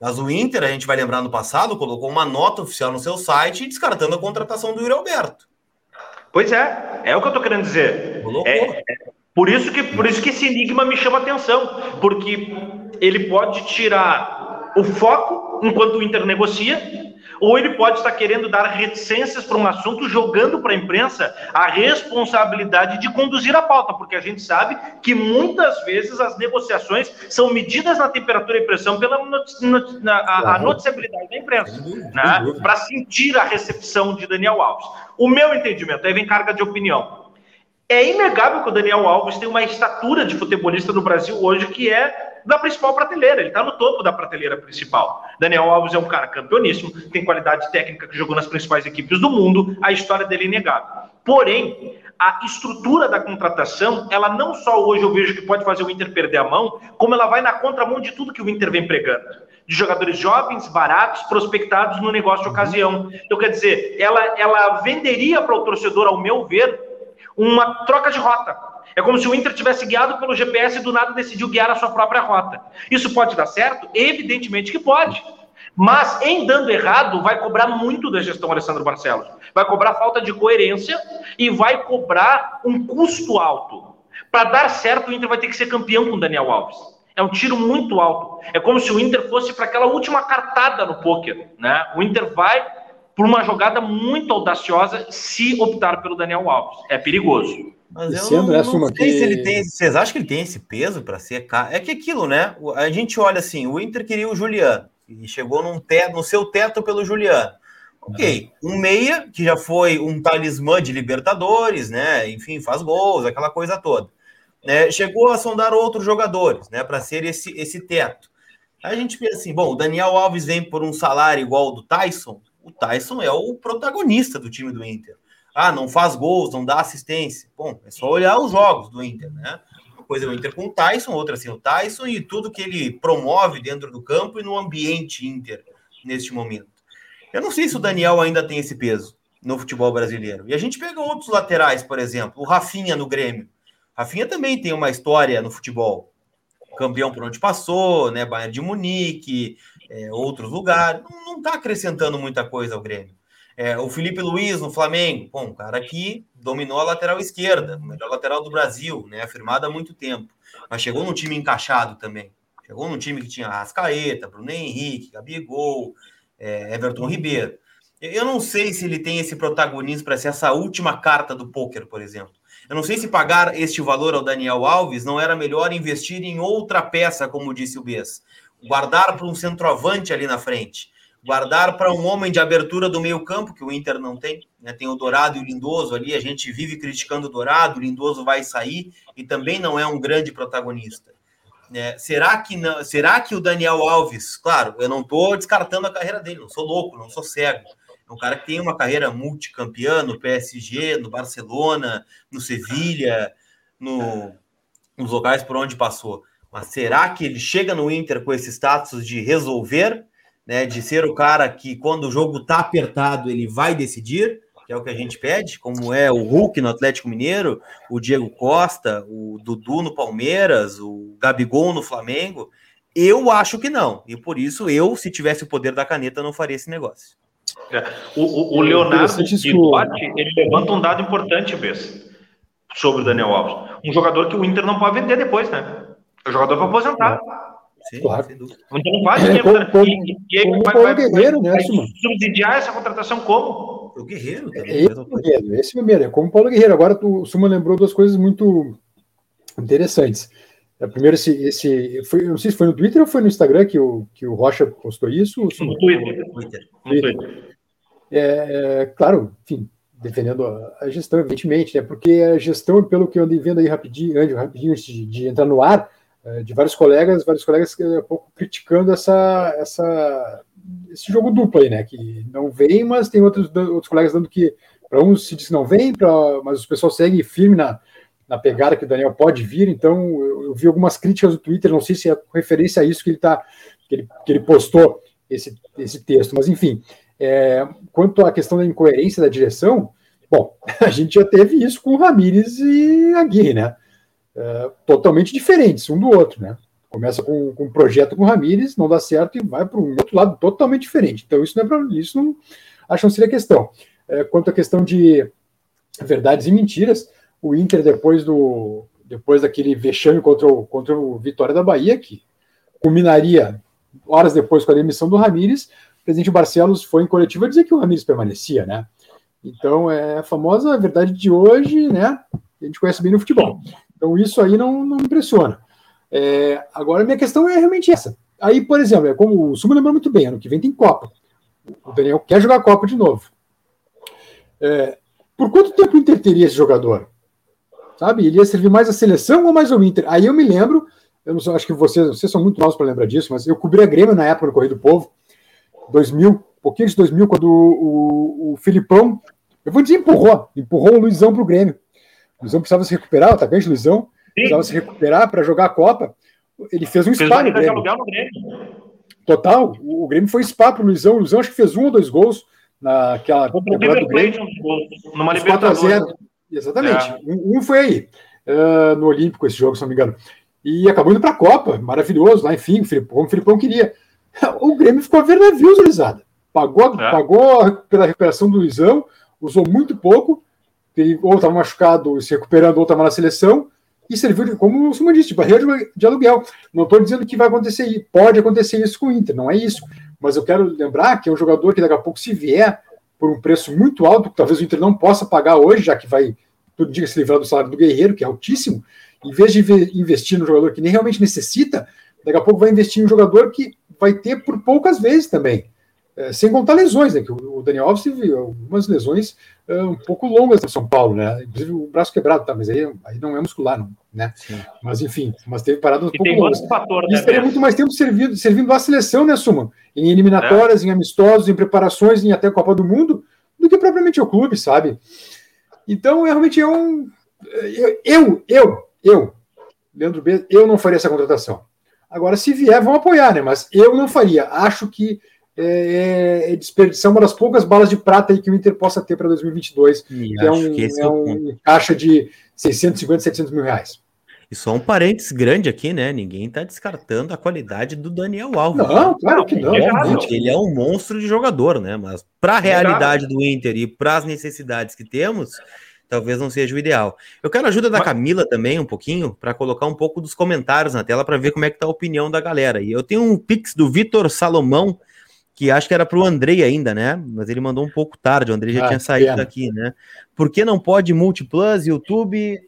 Mas o Inter, a gente vai lembrar no passado, colocou uma nota oficial no seu site descartando a contratação do Yuri Alberto. Pois é, é o que eu estou querendo dizer. É, é, por, isso que, por isso que esse enigma me chama atenção, porque ele pode tirar o foco enquanto o Inter negocia ou ele pode estar querendo dar reticências para um assunto, jogando para a imprensa a responsabilidade de conduzir a pauta, porque a gente sabe que muitas vezes as negociações são medidas na temperatura e pressão pela na, a, a, noticiabilidade da imprensa, né? para sentir a recepção de Daniel Alves. O meu entendimento, aí vem carga de opinião. É inegável que o Daniel Alves tem uma estatura de futebolista no Brasil hoje que é da principal prateleira, ele está no topo da prateleira principal. Daniel Alves é um cara campeoníssimo, tem qualidade técnica que jogou nas principais equipes do mundo, a história dele é inegável. Porém, a estrutura da contratação, ela não só hoje eu vejo que pode fazer o Inter perder a mão, como ela vai na contramão de tudo que o Inter vem pregando. De jogadores jovens, baratos, prospectados no negócio de ocasião. Então, quer dizer, ela, ela venderia para o torcedor, ao meu ver, uma troca de rota. É como se o Inter tivesse guiado pelo GPS e do nada decidiu guiar a sua própria rota. Isso pode dar certo? Evidentemente que pode. Mas, em dando errado, vai cobrar muito da gestão Alessandro Barcelos. Vai cobrar falta de coerência e vai cobrar um custo alto. Para dar certo, o Inter vai ter que ser campeão com Daniel Alves. É um tiro muito alto. É como se o Inter fosse para aquela última cartada no poker. Né? O Inter vai por uma jogada muito audaciosa se optar pelo Daniel Alves. É perigoso. Mas eu não, não sei que... se ele tem. Vocês acham que ele tem esse peso para ser. É que aquilo, né? A gente olha assim: o Inter queria o Juliano e chegou num teto, no seu teto pelo Juliano. Ok, um meia que já foi um talismã de Libertadores, né? Enfim, faz gols, aquela coisa toda. Né? Chegou a sondar outros jogadores, né? Para ser esse, esse teto. Aí a gente pensa assim: bom, o Daniel Alves vem por um salário igual ao do Tyson. O Tyson é o protagonista do time do Inter. Ah, não faz gols, não dá assistência. Bom, é só olhar os jogos do Inter, né? Uma coisa é o Inter com o Tyson, outra assim, o Tyson e tudo que ele promove dentro do campo e no ambiente Inter neste momento. Eu não sei se o Daniel ainda tem esse peso no futebol brasileiro. E a gente pega outros laterais, por exemplo, o Rafinha no Grêmio. Rafinha também tem uma história no futebol. Campeão por onde passou, né? Bayern de Munique, é, outros lugares. Não está acrescentando muita coisa ao Grêmio. É, o Felipe Luiz no Flamengo, bom, um cara que dominou a lateral esquerda, o melhor lateral do Brasil, né? Afirmado há muito tempo. Mas chegou num time encaixado também. Chegou num time que tinha Rascaeta, Bruno Henrique, Gabigol, é, Everton Ribeiro. Eu não sei se ele tem esse protagonismo para ser essa última carta do poker, por exemplo. Eu não sei se pagar este valor ao Daniel Alves não era melhor investir em outra peça, como disse o Bess. Guardar para um centroavante ali na frente guardar para um homem de abertura do meio campo, que o Inter não tem, né? tem o Dourado e o Lindoso ali, a gente vive criticando o Dourado, o Lindoso vai sair e também não é um grande protagonista. É, será, que não, será que o Daniel Alves, claro, eu não estou descartando a carreira dele, não sou louco, não sou cego, é um cara que tem uma carreira multicampeã no PSG, no Barcelona, no Sevilha, no, nos locais por onde passou. Mas será que ele chega no Inter com esse status de resolver né, de ser o cara que, quando o jogo está apertado, ele vai decidir, que é o que a gente pede, como é o Hulk no Atlético Mineiro, o Diego Costa, o Dudu no Palmeiras, o Gabigol no Flamengo. Eu acho que não. E por isso, eu, se tivesse o poder da caneta, não faria esse negócio. É. O, o, o, Leonardo Girotti, ele levanta um dado importante, Bess, sobre o Daniel Alves. Um jogador que o Inter não pode vender depois, né? É o jogador para aposentar. É. Sim, claro. Então não faz tempo. É, como, e, e aí, como vai, vai, Guerreiro, vai, né, vai subsidiar essa contratação como? O Guerreiro também. É esse, Guerreiro, esse Guerreiro, é como o Paulo Guerreiro. Agora tu, o Suma lembrou duas coisas muito interessantes. É, primeiro, esse, esse foi, não sei se foi no Twitter ou foi no Instagram que o, que o Rocha postou isso. No Twitter. No Twitter. No Twitter. É, é, claro, enfim, defendendo a, a, gestão, evidentemente, né? Porque a gestão, pelo que eu andei vendo aí rapidinho, rapidinho antes de, de entrar no ar, é, de vários colegas, vários colegas um pouco criticando essa, essa, esse jogo duplo aí, né? Que não vem, mas tem outros, outros colegas dando que para uns se diz que não vem, pra, mas o pessoal segue firme na, na pegada que o Daniel pode vir. Então, eu, eu vi algumas críticas no Twitter, não sei se é referência a isso que ele tá, que ele, que ele postou esse, esse texto, mas enfim. É, quanto à questão da incoerência da direção, bom, (laughs) a gente já teve isso com o e a Gui, né? É, totalmente diferentes um do outro, né? Começa com, com um projeto com o Ramires, não dá certo e vai para um outro lado totalmente diferente. Então, isso não é para isso não acho não seria questão. É, quanto à questão de verdades e mentiras, o Inter, depois do depois daquele vexame contra o, contra o Vitória da Bahia, que culminaria horas depois com a demissão do Ramires, o presidente Barcelos foi em coletiva dizer que o Ramires permanecia, né? Então, é a famosa verdade de hoje, né? A gente conhece bem no futebol. Então isso aí não, não me impressiona. É, agora, minha questão é realmente essa. Aí, por exemplo, é como o Sumo lembrou muito bem, ano que vem tem Copa. O Daniel quer jogar Copa de novo. É, por quanto tempo o Inter teria esse jogador? Sabe? Ele ia servir mais a seleção ou mais ao Inter? Aí eu me lembro, eu não sei, acho que vocês, vocês são muito novos para lembrar disso, mas eu cobri a Grêmio na época do Correio do Povo, 2000, um pouquinho de 2000, quando o, o, o Filipão Eu vou dizer empurrou, empurrou o Luizão pro Grêmio. O Luizão precisava se recuperar, o atacante Luizão, Sim. precisava se recuperar para jogar a Copa. Ele fez um fez spa no Grêmio. no Grêmio. Total, o Grêmio foi spa pro Luizão. O Luizão acho que fez um ou dois gols naquela o do Grêmio. Numa Libertadores. Exatamente. É. Um, um, foi aí, uh, no Olímpico, esse jogo, se não me engano. E acabou indo para a Copa, maravilhoso, lá, enfim, como o Filipão queria. (laughs) O Grêmio ficou a ver navios. Pagou, é. pagou pela recuperação do Luizão, usou muito pouco, ou estava machucado se recuperando, ou estava na seleção, e serviu, de, como o Suma disse, de barreira de aluguel. Não estou dizendo que vai acontecer, pode acontecer isso com o Inter, não é isso. Mas eu quero lembrar que é um jogador que daqui a pouco, se vier por um preço muito alto, que talvez o Inter não possa pagar hoje, já que vai, tudo diga se livrar do salário do Guerreiro, que é altíssimo, em vez de investir no jogador que nem realmente necessita, daqui a pouco vai investir em um jogador que vai ter por poucas vezes também. É, sem contar lesões, né? Que o Daniel Alves teve algumas lesões uh, um pouco longas no São Paulo, né? Inclusive o braço quebrado, tá? Mas aí, aí não é muscular, não, né? Sim. Mas enfim, mas teve paradas um e pouco longas. Fator, né, teria muito mais tempo servindo, servindo à seleção, né, Suma? Em eliminatórias, é. em amistosos, em preparações, em até Copa do Mundo, do que propriamente o clube, sabe? Então, realmente é um. Eu, eu, eu, eu Leandro B, eu não faria essa contratação. Agora, se vier, vão apoiar, né? Mas eu não faria. Acho que é, é, é desperdiçar uma das poucas balas de prata aí que o Inter possa ter para 2022, que é um, que é um caixa de 650, 700 mil reais. E só um parênteses grande aqui, né? Ninguém está descartando a qualidade do Daniel Alves. Não, né? claro que não. Ele é um monstro de jogador, né? Mas para a realidade do Inter e para as necessidades que temos, talvez não seja o ideal. Eu quero a ajuda da Camila também, um pouquinho, para colocar um pouco dos comentários na tela para ver como é que tá a opinião da galera. E eu tenho um pix do Vitor Salomão, que acho que era para o Andrei ainda, né? Mas ele mandou um pouco tarde, o Andrei já ah, tinha saído pena. daqui, né? Por que não pode Multiplus, YouTube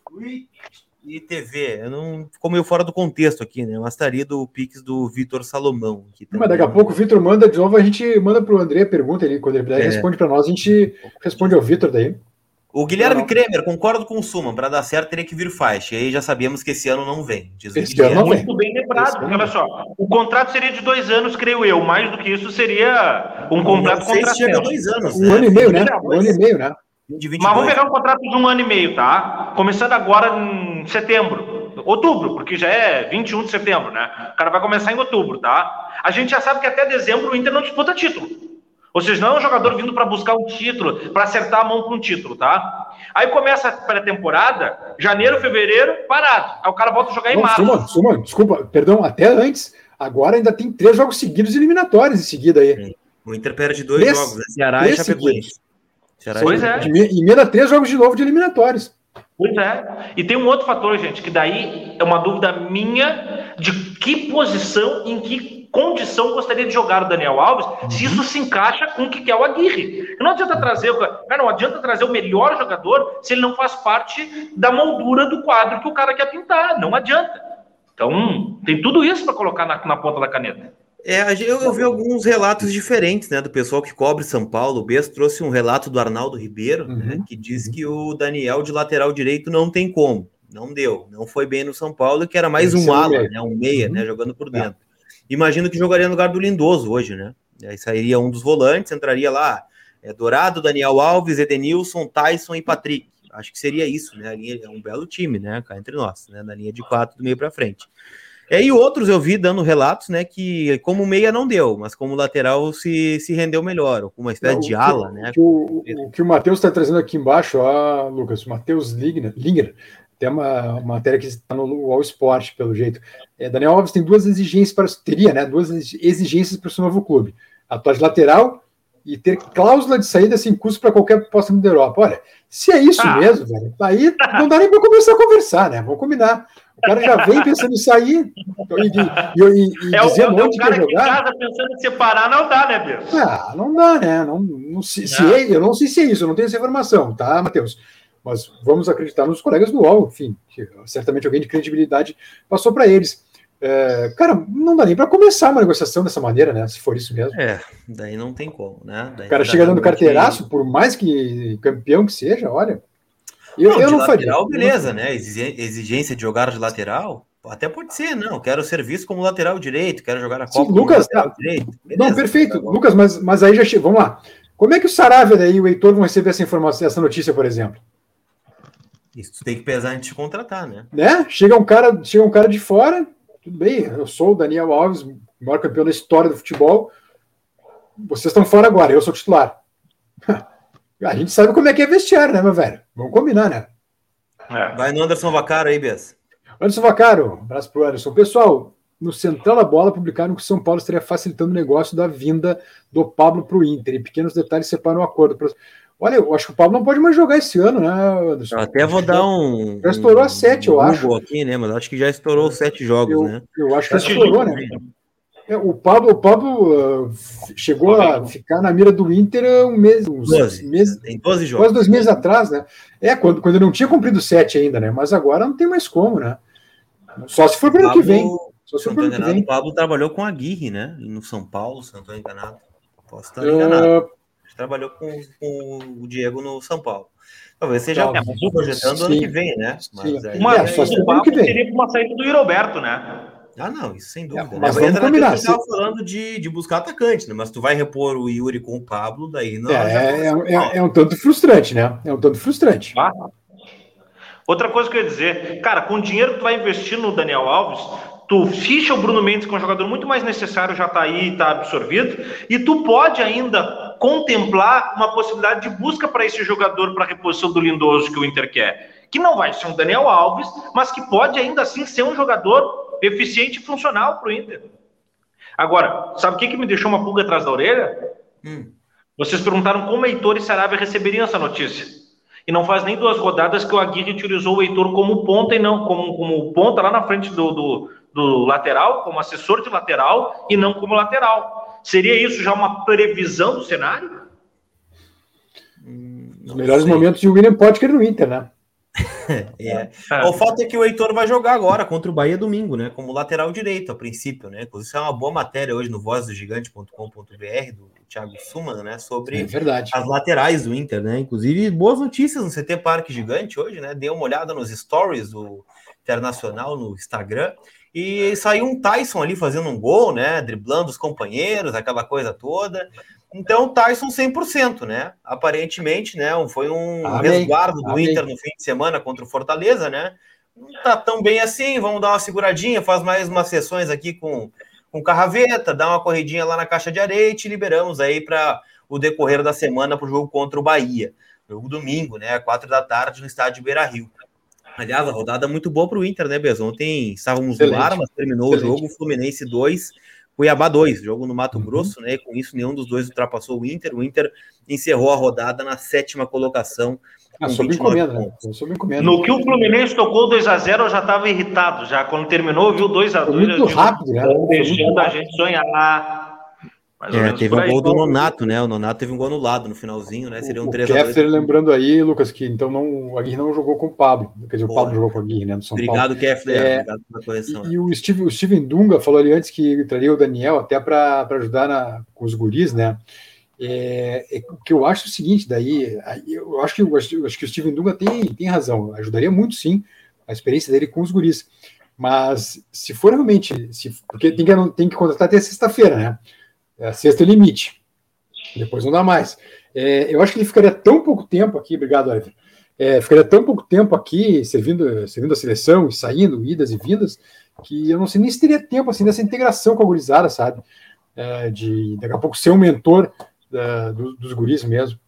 e TV? Eu não ficou meio fora do contexto aqui, né? Mas estaria do Pix do Vitor Salomão. Mas daqui a pouco o Vitor manda de novo, a gente manda para o André a pergunta, ele, quando ele é. responde para nós, a gente responde ao Vitor daí. O Guilherme não. Kremer, concordo com o Suman, para dar certo teria que vir faixa. E aí já sabíamos que esse ano não vem. Diz esse ano não Muito bem lembrado, porque olha só, o contrato seria de dois anos, creio eu. Mais do que isso seria um contrato contrato. chega dois anos. Um né? ano e meio, né? Um ano e meio, né? Mas vamos pegar um contrato de um ano e meio, tá? Começando agora em setembro, outubro, porque já é 21 de setembro, né? O cara vai começar em outubro, tá? A gente já sabe que até dezembro o Inter não disputa título. Ou seja, não é um jogador vindo para buscar um título, para acertar a mão para um título, tá? Aí começa a pré-temporada, janeiro, fevereiro, parado. Aí o cara volta a jogar em março. Suma, suma, desculpa, perdão, até antes. Agora ainda tem três jogos seguidos eliminatórios em seguida aí. O Inter perde dois três, jogos, né? Ceará e Chapecoense. Pois é. E emenda três jogos de novo de eliminatórios. Pois é. E tem um outro fator, gente, que daí é uma dúvida minha de que posição, em que condição gostaria de jogar o Daniel Alves, uhum. se isso se encaixa com o que é o Aguirre. Não adianta trazer, cara, não adianta trazer o melhor jogador se ele não faz parte da moldura do quadro que o cara quer pintar. Não adianta. Então, tem tudo isso para colocar na, na ponta da caneta. É, eu, eu, vi alguns relatos diferentes, né, do pessoal que cobre São Paulo. O Bess trouxe um relato do Arnaldo Ribeiro, né, uhum. né, que diz que o Daniel de lateral direito não tem como. Não deu, não foi bem no São Paulo, que era mais um ala, né, um meia, né, uhum. jogando por dentro. Imagino que jogaria no lugar do Lindoso hoje, né? Aí sairia um dos volantes, entraria lá é, Dourado, Daniel Alves, Edenilson, Tyson e Patrick. Acho que seria isso, né? A linha é um belo time, né? Cá entre nós, né? Na linha de quatro do meio para frente. É, e outros eu vi dando relatos, né? Que como meia não deu, mas como lateral se, se rendeu melhor, com uma espécie não, de ala, que, né? O, o, o, que o Matheus está trazendo aqui embaixo, ó, Lucas, o Matheus Linger, tem uma, uma matéria que está no All Sport, pelo jeito. É, Daniel Alves tem duas exigências para teria, né? Duas exigências para o seu novo clube: atuar de lateral e ter cláusula de saída sem custo para qualquer proposta da Europa. Olha, se é isso ah. mesmo, velho, aí não dá nem para começar a conversar, né? Vamos combinar. O cara já vem pensando em sair e, e, e, e é dizendo é onde quer jogar. Casa pensando em separar não dá, né, Pedro? Ah, não dá, né? Não, não, se, se é, eu não sei se é isso, eu não tenho essa informação, tá, Matheus? Mas vamos acreditar nos colegas do UOL, enfim, certamente alguém de credibilidade passou para eles. É, cara, não dá nem para começar uma negociação dessa maneira, né? Se for isso mesmo. É, daí não tem como, né? Daí o cara chega dando carteiraço, por mais que campeão que seja, olha. Eu não, eu não lateral, faria. beleza, né? Exigência de jogar de lateral, até pode ser, não. Quero serviço como lateral direito, quero jogar a Copa Sim, Lucas, tá. direito. Beleza, não, perfeito, tá Lucas, mas, mas aí já chega. Vamos lá. Como é que o Saravia e o Heitor vão receber essa informação, essa notícia, por exemplo? Isso tem que pesar antes de contratar, né? né? Chega um cara, chega um cara de fora, tudo bem, eu sou o Daniel Alves, o maior campeão da história do futebol. Vocês estão fora agora, eu sou titular. (laughs) A gente sabe como é que é vestiário, né, meu velho? Vamos combinar, né? É. Vai no Anderson Vacaro aí, Bess. Anderson Vacaro, abraço pro Anderson. Pessoal, no Central da Bola publicaram que o São Paulo estaria facilitando o negócio da vinda do Pablo para o Inter. E pequenos detalhes separam o acordo. Olha, eu acho que o Pablo não pode mais jogar esse ano, né, Anderson? Eu até vou dar um. Já estourou a sete, eu acho. aqui, né? Mas acho que já estourou sete jogos, eu, né? Eu acho que já estourou, né? É, o Pablo, o Pablo uh, chegou a ficar na mira do Inter um mês, uns 12, meses, tem 12 jogos. Quase dois meses atrás, né? É, quando, quando ele não tinha cumprido sete ainda, né? Mas agora não tem mais como, né? Só se for para o ano que vem. Só se for para ano que vem. O Pablo trabalhou com a Aguirre, né? No São Paulo, se não estou enganado. Posso estar enganado. Uh, trabalhou com, com, o Diego no São Paulo. Talvez seja é, projetando sim, ano que vem, né? Mas aí, uma, é, só seria uma saída do Roberto, né? Ah, não, isso sem dúvida. É, mas né? vamos combinar. Você estava falando de, de buscar atacante, né? Mas tu vai repor o Yuri com o Pablo, daí não. É, é, é, é, um tanto frustrante, né? É um tanto frustrante. Ah. Outra coisa que eu ia dizer, cara, com o dinheiro que tu vai investir no Daniel Alves, tu ficha o Bruno Mendes, que é um jogador muito mais necessário, já está aí, está absorvido, e tu pode ainda contemplar uma possibilidade de busca para esse jogador para reposição do Lindoso que o Inter quer. Que não vai ser um Daniel Alves, mas que pode ainda assim ser um jogador eficiente e funcional para o Inter. Agora, sabe o que, que me deixou uma pulga atrás da orelha? Hum. Vocês perguntaram como Heitor e Sarabia receberiam essa notícia. E não faz nem duas rodadas que o Aguirre utilizou o Heitor como ponta e não como, como ponta lá na frente do, do, do lateral, como assessor de lateral e não como lateral. Seria isso já uma previsão do cenário? Hum, Os melhores sei. momentos de William Potker no Inter, né? (laughs) é. é. O fato é que o Heitor vai jogar agora contra o Bahia domingo, né? Como lateral direito, a princípio, né? Inclusive, isso é uma boa matéria hoje no vozdogigante.com.br do Thiago Suman, né? Sobre é as laterais do Inter, né? Inclusive, boas notícias no CT Parque Gigante hoje, né? Dê uma olhada nos stories do Internacional no Instagram. E saiu um Tyson ali fazendo um gol, né? Driblando os companheiros, aquela coisa toda. Então, Tyson 100%, né? Aparentemente, né? Foi um Amém. resguardo do Amém. Inter no fim de semana contra o Fortaleza, né? Não tá tão bem assim, vamos dar uma seguradinha, faz mais umas sessões aqui com, com Carraveta, dá uma corridinha lá na caixa de areia e te liberamos aí para o decorrer da semana para o jogo contra o Bahia. Jogo domingo, né? Quatro da tarde no estádio Beira Rio. Aliás, a rodada muito boa para o Inter, né, Bez? Ontem estávamos Excelente. no ar, mas terminou Excelente. o jogo Fluminense 2, Cuiabá 2, jogo no Mato uhum. Grosso, né? Com isso, nenhum dos dois ultrapassou o Inter. O Inter encerrou a rodada na sétima colocação. Ah, sob encomenda, né? sob encomenda. No que o Fluminense tocou 2x0, eu já estava irritado. Já quando terminou, viu 2x2. Muito rápido, né? Deixando a gente sonhar. É, teve um gol do Nonato, né? O Nonato teve um gol anulado no finalzinho, né? Seria um 3 x 2 lembrando aí, Lucas, que então não, o Aguirre não jogou com o Pablo. Quer dizer, o Pablo jogou com o Aguirre, né? Do São obrigado, Keffler. É, obrigado pela correção. E, e, o, Steve, o Steven Dunga falou ali antes que traria o Daniel até para ajudar na, com os guris, né? É, é, o que eu acho é o seguinte, daí eu acho que, eu acho que o Steven Dunga tem, tem razão, ajudaria muito sim a experiência dele com os guris. Mas se for realmente, se, porque tem que, tem que contratar até sexta-feira, né? É sexta limite. Depois não dá mais. É, eu acho que ele ficaria tão pouco tempo aqui, obrigado, Ever. É, ficaria tão pouco tempo aqui servindo, servindo a seleção e saindo, idas e vindas, que eu não sei nem se teria tempo assim dessa integração com a gurizada, sabe? É, de daqui a pouco ser um mentor é, do, dos guris mesmo.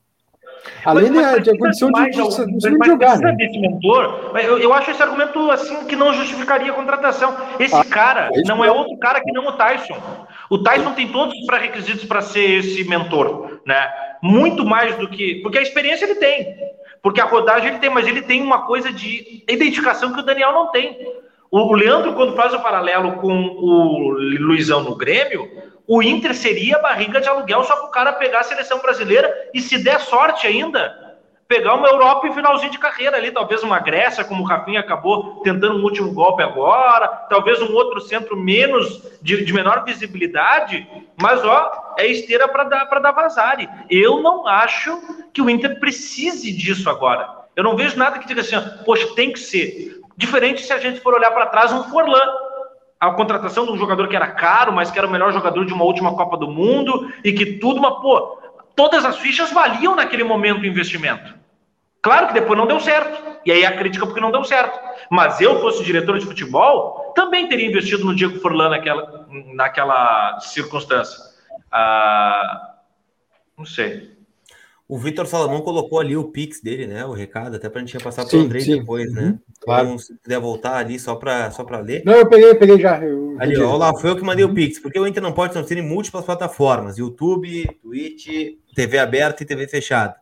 Além mas, mas, de, a condição de, de, de, de jogar, né? Desse mentor, eu, eu acho esse argumento assim que não justificaria a contratação. Esse ah, cara é não é outro cara que não o Tyson. O Tyson tem todos os pré-requisitos para ser esse mentor, né? Muito mais do que. Porque a experiência ele tem. Porque a rodagem ele tem, mas ele tem uma coisa de identificação que o Daniel não tem. O Leandro, quando faz o paralelo com o Luizão no Grêmio, o Inter seria barriga de aluguel só para o cara pegar a seleção brasileira e, se der sorte ainda, pegar uma Europa em finalzinho de carreira ali, talvez uma Grécia, como o Rafinha acabou tentando um último golpe agora, talvez um outro centro menos de, de menor visibilidade, mas ó, é esteira para dar para dar vazare. Eu não acho que o Inter precise disso agora. Eu não vejo nada que diga assim, poxa, tem que ser. Diferente se a gente for olhar para trás um Forlan, a contratação de um jogador que era caro, mas que era o melhor jogador de uma última Copa do Mundo e que tudo, mas pô, todas as fichas valiam naquele momento o investimento. Claro que depois não deu certo. E aí a crítica porque não deu certo. Mas eu fosse diretor de futebol, também teria investido no Diego Forlan naquela, naquela circunstância. Ah, não sei. O Vitor Salomão colocou ali o Pix dele, né? O recado, até para a gente passar para o André depois, né? Uhum, claro. Então, se puder voltar ali só para só ler. Não, eu peguei, peguei já. Eu... Ali, ó, lá, foi eu que mandei o Pix, porque o Inter não pode transferir em múltiplas plataformas: YouTube, Twitch, TV aberta e TV fechada.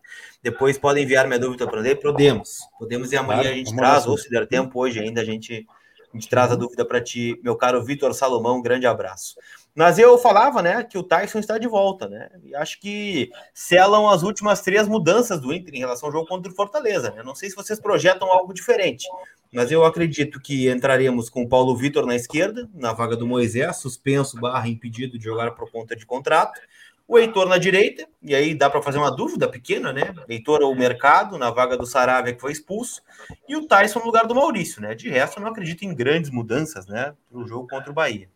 Depois podem enviar minha dúvida para o André, podemos. Podemos e amanhã claro, a gente traz, ou se der tempo, hoje ainda a gente, a gente traz a dúvida para ti, meu caro Vitor Salomão. Um grande abraço. Mas eu falava, né, que o Tyson está de volta, né? E acho que selam as últimas três mudanças do Inter em relação ao jogo contra o Fortaleza. Né? Não sei se vocês projetam algo diferente, mas eu acredito que entraremos com o Paulo Vitor na esquerda, na vaga do Moisés, suspenso barra impedido de jogar por conta de contrato. O Heitor na direita, e aí dá para fazer uma dúvida pequena, né? Heitor ou Mercado, na vaga do Saravia, que foi expulso, e o Tyson no lugar do Maurício, né? De resto, eu não acredito em grandes mudanças, né? Para o jogo contra o Bahia.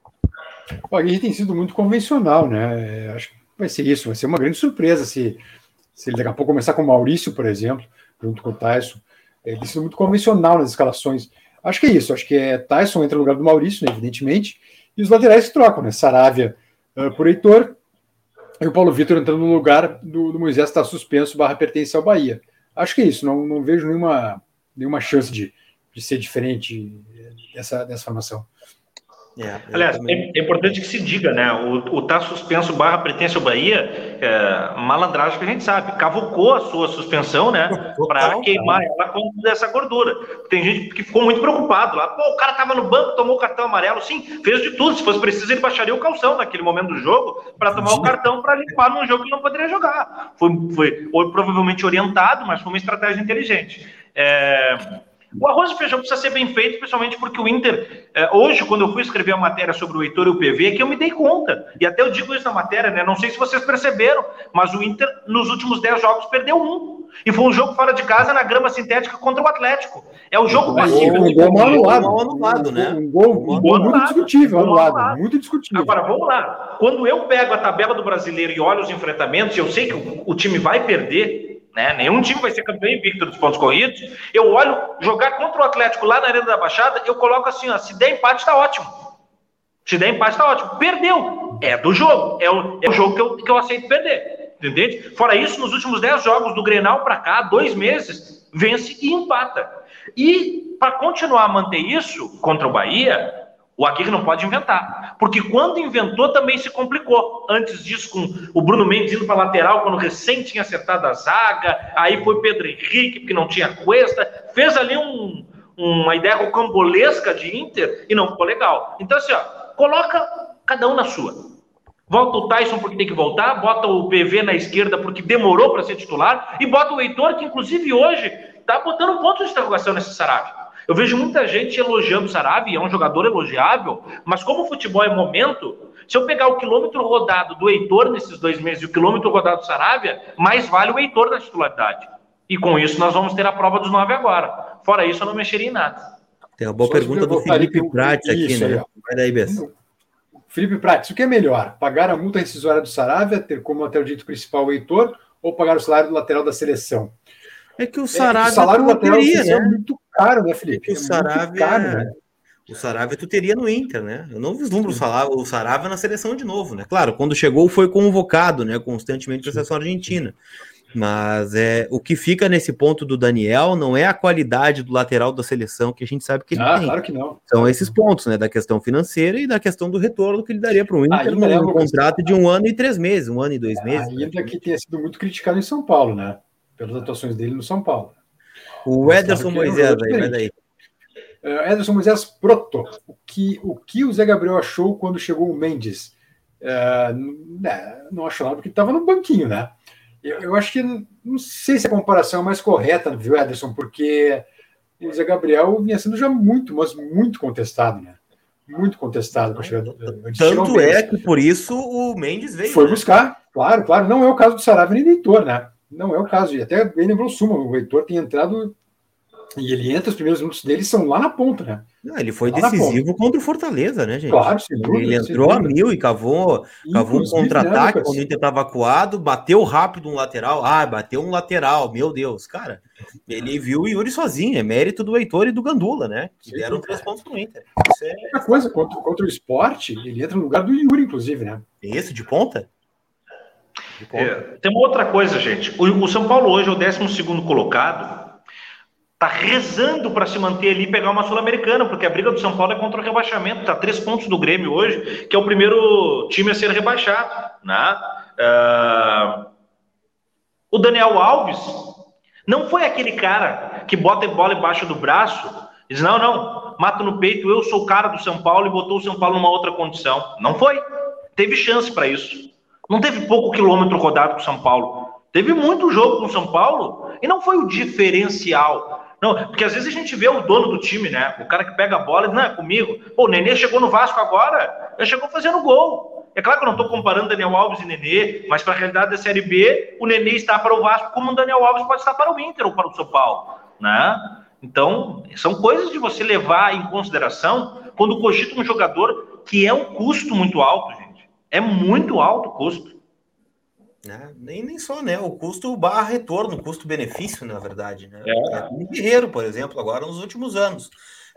O Aguirre tem sido muito convencional, né? É, acho que vai ser isso, vai ser uma grande surpresa se, se ele daqui a pouco começar com o Maurício, por exemplo, junto com o Tyson. Ele tem sido muito convencional nas escalações. Acho que é isso, acho que é Tyson entra no lugar do Maurício, né, evidentemente, e os laterais trocam, né? Saravia uh, por Heitor, e o Paulo Vitor entrando no lugar do, do Moisés está suspenso barra pertence ao Bahia. Acho que é isso, não, não vejo nenhuma, nenhuma chance de, de ser diferente dessa, dessa formação. É, Aliás, também... é, importante que se diga, né? O, o tá suspenso barra pertence ao Bahia, é, malandragem que a gente sabe, cavucou a sua suspensão, né? Para queimar ela com essa gordura. Tem gente que ficou muito preocupado lá. Pô, o cara tava no banco, tomou o cartão amarelo. Sim, fez de tudo. Se fosse preciso, ele baixaria o calção naquele momento do jogo para tomar o cartão para limpar num jogo que não poderia jogar. Foi, foi ou, provavelmente orientado, mas foi uma estratégia inteligente. É, o arroz e feijão precisa ser bem feito, principalmente porque o Inter, é, hoje, quando eu fui escrever a matéria sobre o Heitor e o PV, que eu me dei conta, e até eu digo isso na matéria, né? Não sei se vocês perceberam, mas o Inter, nos últimos 10 jogos, perdeu um. E foi um jogo fora de casa na grama sintética contra o Atlético. É o jogo passivo. Um gol anulado. Um anulado, né? Um gol, um gol muito discutível, anulado. Muito discutível. Agora, vamos lá. Quando eu pego a tabela do brasileiro e olho os enfrentamentos, eu sei que o, o time vai perder, né? Nenhum time vai ser campeão invicto dos pontos corridos. Eu olho jogar contra o Atlético lá na Arena da Baixada, eu coloco assim: ó, se der empate, tá ótimo. Se der empate, tá ótimo. Perdeu. É do jogo. É o, é o jogo que eu, que eu aceito perder. Entende? Fora isso, nos últimos 10 jogos do Grenal para cá, dois meses, vence e empata. E para continuar a manter isso contra o Bahia, o Aguirre não pode inventar. Porque quando inventou também se complicou. Antes disso, com o Bruno Mendes indo para lateral, quando recém tinha acertado a zaga, aí foi Pedro Henrique, porque não tinha Cuesta, fez ali um, uma ideia rocambolesca de Inter e não ficou legal. Então, assim, ó, coloca cada um na sua. Volta o Tyson porque tem que voltar, bota o PV na esquerda porque demorou para ser titular, e bota o Heitor, que inclusive hoje está botando um ponto de interrogação nesse Sarabia. Eu vejo muita gente elogiando o Sarabia, é um jogador elogiável, mas como o futebol é momento, se eu pegar o quilômetro rodado do Heitor nesses dois meses e o quilômetro rodado do Sarabia, mais vale o Heitor na titularidade. E com isso nós vamos ter a prova dos nove agora. Fora isso, eu não mexeria em nada. Tem uma boa Só pergunta do Felipe Prates aqui, isso, né? Vai daí, Bess. Felipe Prates, o que é melhor? Pagar a multa rescisória do Saravia, ter como lateral dito principal o Heitor, ou pagar o salário do lateral da seleção? É que o Saravia. É, o salário lateral teria, né? é muito caro, né, Felipe? É o Saravia. Caro, né? O Saravia tu teria no Inter, né? Eu não vislumbro falar o Saravia na seleção de novo, né? Claro, quando chegou foi convocado, né? Constantemente para a seleção argentina. Mas é o que fica nesse ponto do Daniel não é a qualidade do lateral da seleção que a gente sabe que ele ah, tem. Claro que não. São esses pontos, né? Da questão financeira e da questão do retorno que ele daria para o Inter num é contrato de um ano e três meses, um ano e dois meses. Ainda né? que tenha sido muito criticado em São Paulo, né? Pelas atuações dele no São Paulo. O Ederson Moisés, aí, vai daí. Uh, Ederson Moisés Proto, o que, o que o Zé Gabriel achou quando chegou o Mendes? Uh, né, não achou nada porque estava no banquinho, né? Eu, eu, acho que não sei se a comparação é mais correta, viu, Ederson? Porque o Zé Gabriel vinha sendo já muito, mas muito contestado, né? Muito contestado para chegar. Tanto é que por isso o Mendes veio. Foi né? buscar, claro, claro. Não é o caso do Sarabia nem do Heitor, né? Não é o caso. E até bem lembrou o Suma, o Heitor tem entrado E ele entra, os primeiros minutos dele são lá na ponta, né? Não, ele foi lá decisivo contra o Fortaleza, né, gente? Claro. Ele entrou a mil e cavou, cavou um contra-ataque quando o Inter estava acuado, bateu rápido um lateral. Ah, bateu um lateral, meu Deus, cara. Ele viu o Yuri sozinho, é mérito do Heitor e do Gandula, né? Que deram três pontos pro Inter. Isso é... Outra coisa, contra, contra o esporte, ele entra no lugar do Yuri, inclusive, né? Isso, de ponta? É, tem uma outra coisa, gente. O, o São Paulo hoje é o 12 colocado Tá rezando para se manter ali e pegar uma Sul-Americana, porque a briga do São Paulo é contra o rebaixamento. Tá três pontos do Grêmio hoje, que é o primeiro time a ser rebaixado. Né? Uh... O Daniel Alves não foi aquele cara que bota a bola embaixo do braço e diz: não, não, mata no peito, eu sou o cara do São Paulo e botou o São Paulo numa outra condição. Não foi. Teve chance para isso. Não teve pouco quilômetro rodado com o São Paulo. Teve muito jogo com o São Paulo e não foi o diferencial. Não, porque às vezes a gente vê o dono do time, né? O cara que pega a bola e não, é comigo. Pô, o Nenê chegou no Vasco agora, já chegou fazendo gol. É claro que eu não estou comparando Daniel Alves e Nenê, mas para a realidade da Série B, o Nenê está para o Vasco como o Daniel Alves pode estar para o Inter ou para o São Paulo, né? Então, são coisas de você levar em consideração quando cogita um jogador que é um custo muito alto. É muito alto o custo. Né? Nem, nem só, né? O custo barra retorno, custo-benefício, na verdade. Né? É. é o Guerreiro, por exemplo, agora nos últimos anos.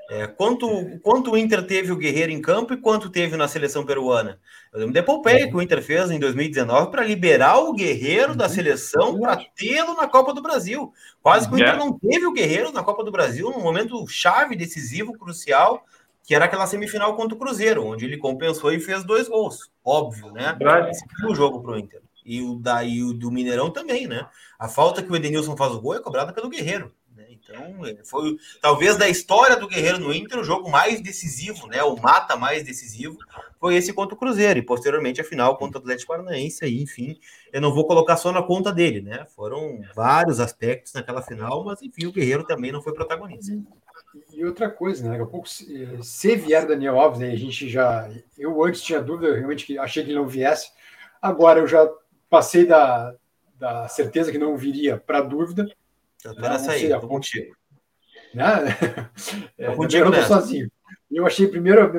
É, quanto, quanto o Inter teve o Guerreiro em campo e quanto teve na seleção peruana? Eu lembro da epopeia que o Inter fez em 2019 para liberar o Guerreiro da seleção para tê-lo na Copa do Brasil. Quase que o Inter é. não teve o Guerreiro na Copa do Brasil num momento chave, decisivo, crucial, que era aquela semifinal contra o Cruzeiro, onde ele compensou e fez dois gols. Óbvio, né? Esse foi o jogo para o Inter. E o, da, e o do Mineirão também, né? A falta que o Edenilson faz o gol é cobrada pelo Guerreiro. Né? Então, foi talvez da história do Guerreiro no Inter o jogo mais decisivo, né? O mata mais decisivo foi esse contra o Cruzeiro. E posteriormente a final contra o Atlético Paranaense. Aí, enfim, eu não vou colocar só na conta dele, né? Foram vários aspectos naquela final, mas enfim, o Guerreiro também não foi protagonista. E outra coisa, né? Daqui a pouco, se vier Daniel Alves, né? A gente já. Eu antes tinha dúvida, realmente que achei que ele não viesse. Agora eu já passei da, da certeza que não viria para a dúvida. (laughs) Eu tô nessa aí, tô contigo. Né? É, contigo, eu tô sozinho. Eu achei a primeira,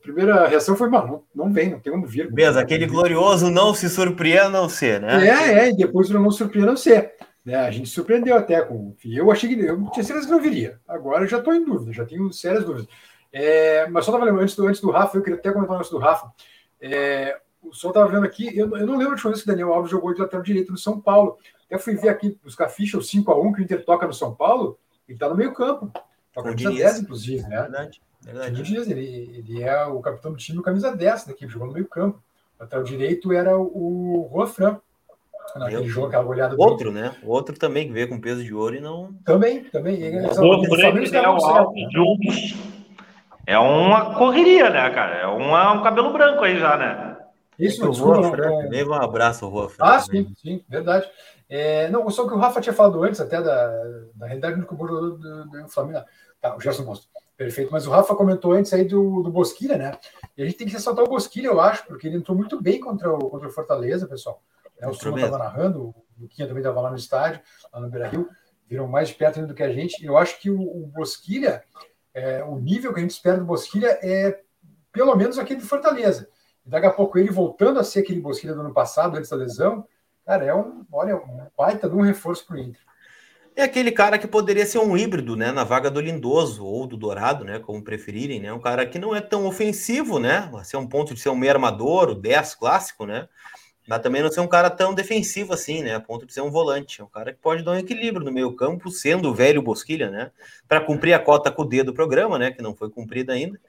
primeira reação foi, mano, não, não vem, não tem como vir. Beleza, aquele glorioso não se surpreenda não ser, né? É, é, e depois não surpreenda não ser. Né? A gente surpreendeu até com. Eu achei que eu tinha certeza que não viria. Agora eu já estou em dúvida, já tenho sérias dúvidas. É, mas só estava lembrando antes do, antes do Rafa, eu queria até comentar antes do Rafa. É, o Sol estava vendo aqui, eu, eu não lembro de vez que o Daniel Alves jogou de lateral direito no São Paulo. Eu fui ver aqui, buscar ficha, o 5x1 que o Inter toca no São Paulo, ele está no meio campo. Tá com camisa 10, inclusive, né? Verdade, verdade. Ele, ele é o capitão do time, camisa 10 da equipe, jogou no meio campo. O lateral direito era o Juan Naquele jogo, aquela goleada Outro, né? Outro também que veio com peso de ouro e não. Também, também. É uma correria, né, cara? É uma, um cabelo branco aí já, né? Isso, é desculpa, Também um abraço, Rua Ah, sim, sim, verdade. É, não, só que o Rafa tinha falado antes, até da, da realidade do, do, do, do Flamengo. Tá, o Gerson Monstro. Perfeito. Mas o Rafa comentou antes aí do, do Bosquilha, né? E a gente tem que ressaltar o Bosquilha, eu acho, porque ele entrou muito bem contra o, contra o Fortaleza, pessoal. É, o Suma estava narrando, o Luquinha também estava lá no estádio, lá no Beira Rio, viram mais de perto ainda do que a gente. Eu acho que o, o Bosquilha, é, o nível que a gente espera do Bosquilha é pelo menos aquele de Fortaleza. E daqui a pouco ele voltando a ser aquele Bosquilha do ano passado, antes da lesão, cara, é um, olha, um baita de um reforço para o Inter. É aquele cara que poderia ser um híbrido, né, na vaga do Lindoso ou do Dourado, né, como preferirem, né, um cara que não é tão ofensivo, né, ser um ponto de ser um meio armador, o 10 clássico, né, mas também não ser um cara tão defensivo assim, né, a ponto de ser um volante, é um cara que pode dar um equilíbrio no meio campo, sendo o velho Bosquilha, né, para cumprir a cota com o D do programa, né, que não foi cumprida ainda,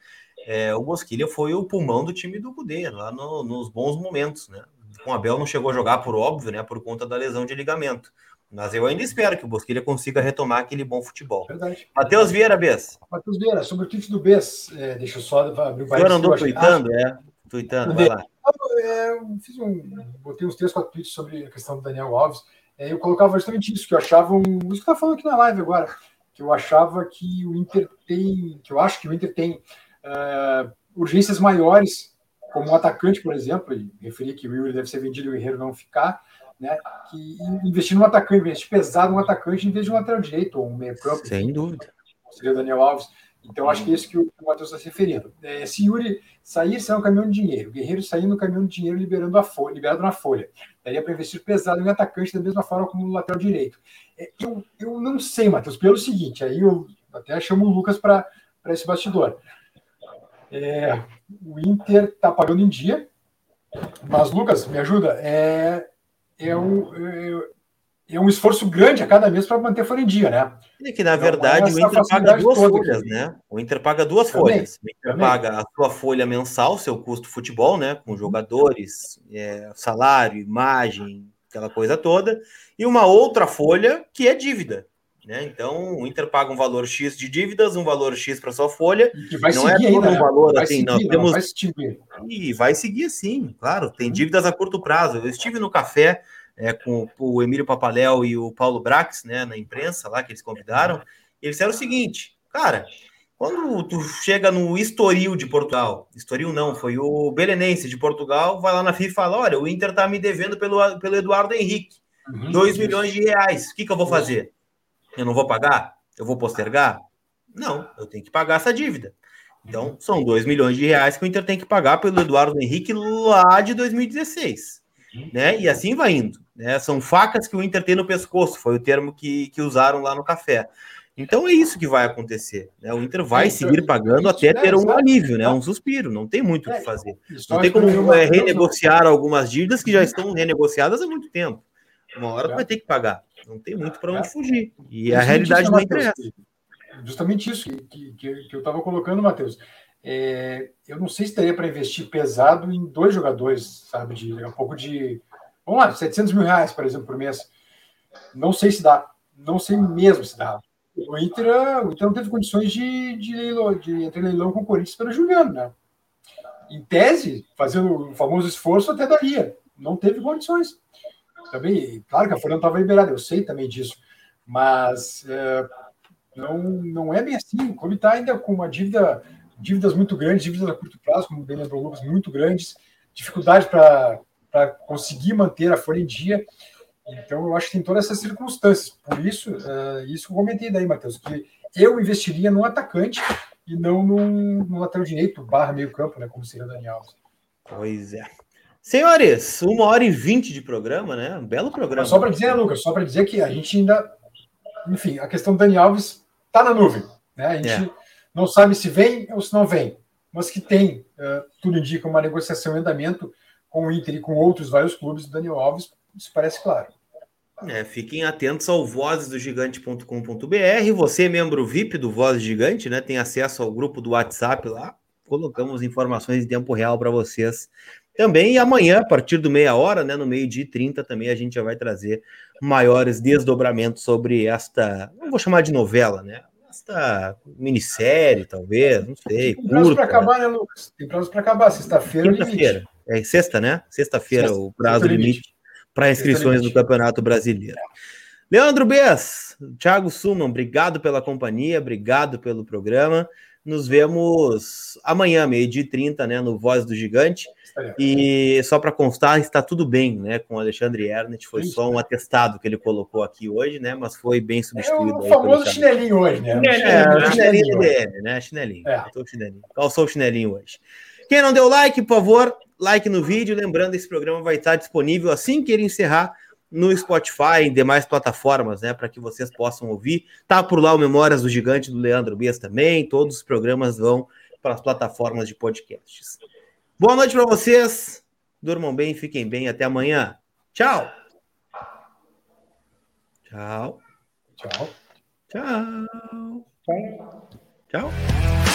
é, o Bosquilha foi o pulmão do time do Cudê, lá no, nos bons momentos, né? Com o Abel não chegou a jogar por óbvio, né? Por conta da lesão de ligamento. Mas eu ainda espero que o Bosquilha consiga retomar aquele bom futebol. Verdade. Matheus Vieira, Bess. Matheus Vieira, sobre o tweet do Bess, é, deixa eu só abrir o Eu não andou tweetando, é? Tweetando, vai lá. É, fiz um, botei uns três, quatro tweets sobre a questão do Daniel Alves. É, eu colocava justamente isso, que eu achava um. Isso que tá falando aqui na live agora. Que eu achava que o Inter tem. Que eu acho que o Inter tem uh, urgências maiores, como um atacante, por exemplo, e referi que o Yuri deve ser vendido e o Guerreiro não ficar, né? Que investir no atacante, investir pesado no atacante em vez de um lateral direito ou um meio campo. Sem dúvida. Seria o Daniel Alves. Então, acho que é isso que o Matheus está se referindo. É, se Yuri sair, sai um caminhão de dinheiro. Guerreiro sair no caminhão de dinheiro liberando a folha, liberado na folha. Daria para investir pesado em atacante da mesma forma como no lateral direito. É, eu, eu não sei, Matheus, pelo seguinte, aí eu até chamo o Lucas para esse bastidor. É, o Inter está pagando em dia, mas, Lucas, me ajuda. É, é, um, é, um esforço grande a cada mês para manter a folha em dia, né? É que, na então, verdade, o Inter paga duas folhas, aqui. né? O Inter paga duas também, folhas. O Inter também. paga a sua folha mensal, seu custo futebol, né? Com jogadores, é, salário, imagem, aquela coisa toda. E uma outra folha que é dívida. Né? Então, o Inter paga um valor X de dívidas, um valor X para sua folha. E vai não é seguir é ainda, um né? valor vai assim, seguir, nós temos. Vai seguir. E vai seguir sim, claro. Tem dívidas a curto prazo. Eu estive no café é, com o Emílio Papaléu e o Paulo Brax, né, na imprensa lá que eles convidaram. Eles disseram o seguinte, cara. Quando tu chega no Estoril de Portugal, Estoril não, foi o Belenense de Portugal, vai lá na FIFA e fala: olha, o Inter tá me devendo pelo, pelo Eduardo Henrique, 2 uhum, milhões de reais. O que, que eu vou fazer? Eu não vou pagar? Eu vou postergar? Não, eu tenho que pagar essa dívida. Então, são 2 milhões de reais que o Inter tem que pagar pelo Eduardo Henrique lá de 2016. Né? E assim vai indo. Né? São facas que o Inter tem no pescoço, foi o termo que, que usaram lá no café. Então é isso que vai acontecer. Né? O Inter vai seguir pagando até ter um alívio, né? um suspiro. Não tem muito o que é, fazer. Não tem como é, renegociar algumas dívidas que já estão renegociação há muito tempo. Uma hora tu vai ter que pagar. Não tem muito para onde é. fugir. E a realidade não interessa. Justamente isso que, que, que eu estava colocando, Matheus. É, eu não sei se daria para investir pesado em dois jogadores, sabe? De um pouco de. Vamos lá, 700 mil reais, por exemplo, por mês. Não sei se dá. Não sei mesmo se dá. O Inter, o Inter não teve condições de, de, leilão, de entrar leilão com o Corinthians pelo Juliano, né? Em tese, fazendo o famoso esforço, até daria. Não teve condições. Também, claro que a folha estava liberada, eu sei também disso, mas é, não, não é bem assim. O clube está ainda com uma dívida, dívidas muito grandes, dívidas a curto prazo, como bem lembrou Lucas, muito grandes, dificuldade para conseguir manter a folha em dia. Então, eu acho que tem todas essas circunstâncias. Por isso, uh, isso que eu comentei daí, Matheus, que eu investiria num atacante e não num, num lateral direito, barra meio campo, né, como seria o Daniel Alves. Pois é. Senhores, uma hora e vinte de programa, né? Um belo programa. Mas só para dizer, Lucas, só para dizer que a gente ainda. Enfim, a questão do Dani Alves está na nuvem. Né? A gente é. não sabe se vem ou se não vem, mas que tem, uh, tudo indica, uma negociação em andamento com o Inter e com outros vários clubes do Daniel Alves, isso parece claro. É, fiquem atentos ao vozesdogigante.com.br. Você, membro VIP do Voz Gigante, né? Tem acesso ao grupo do WhatsApp lá. Colocamos informações em tempo real para vocês também. E amanhã, a partir do meia hora, né, no meio-dia e 30, também a gente já vai trazer maiores desdobramentos sobre esta, não vou chamar de novela, né? Esta minissérie, talvez, não sei. Tem prazo para acabar, né, Lucas? Tem prazo para acabar, sexta-feira. Sexta-feira. É sexta, né? Sexta-feira, o prazo limite, para inscrições do Campeonato Brasileiro. Leandro Bess, Thiago Suman, obrigado pela companhia, obrigado pelo programa. Nos vemos amanhã, meio-dia e 30, né, no Voz do Gigante. E só para constar, está tudo bem, né? Com o Alexandre Ernest, foi só um atestado que ele colocou aqui hoje, né? Mas foi bem substituído. É o famoso chinelinho hoje, né? É, o chinelinho DM, né? Chinelinho. É. Calçou o chinelinho hoje. Quem não deu like, por favor, like no vídeo. Lembrando, esse programa vai estar disponível assim que ele encerrar no Spotify e demais plataformas, né, para que vocês possam ouvir. Tá por lá o Memórias do Gigante do Leandro Bias também. Todos os programas vão para as plataformas de podcasts. Boa noite para vocês. Durmam bem, fiquem bem. Até amanhã. Tchau. Tchau. Tchau. Tchau. Tchau.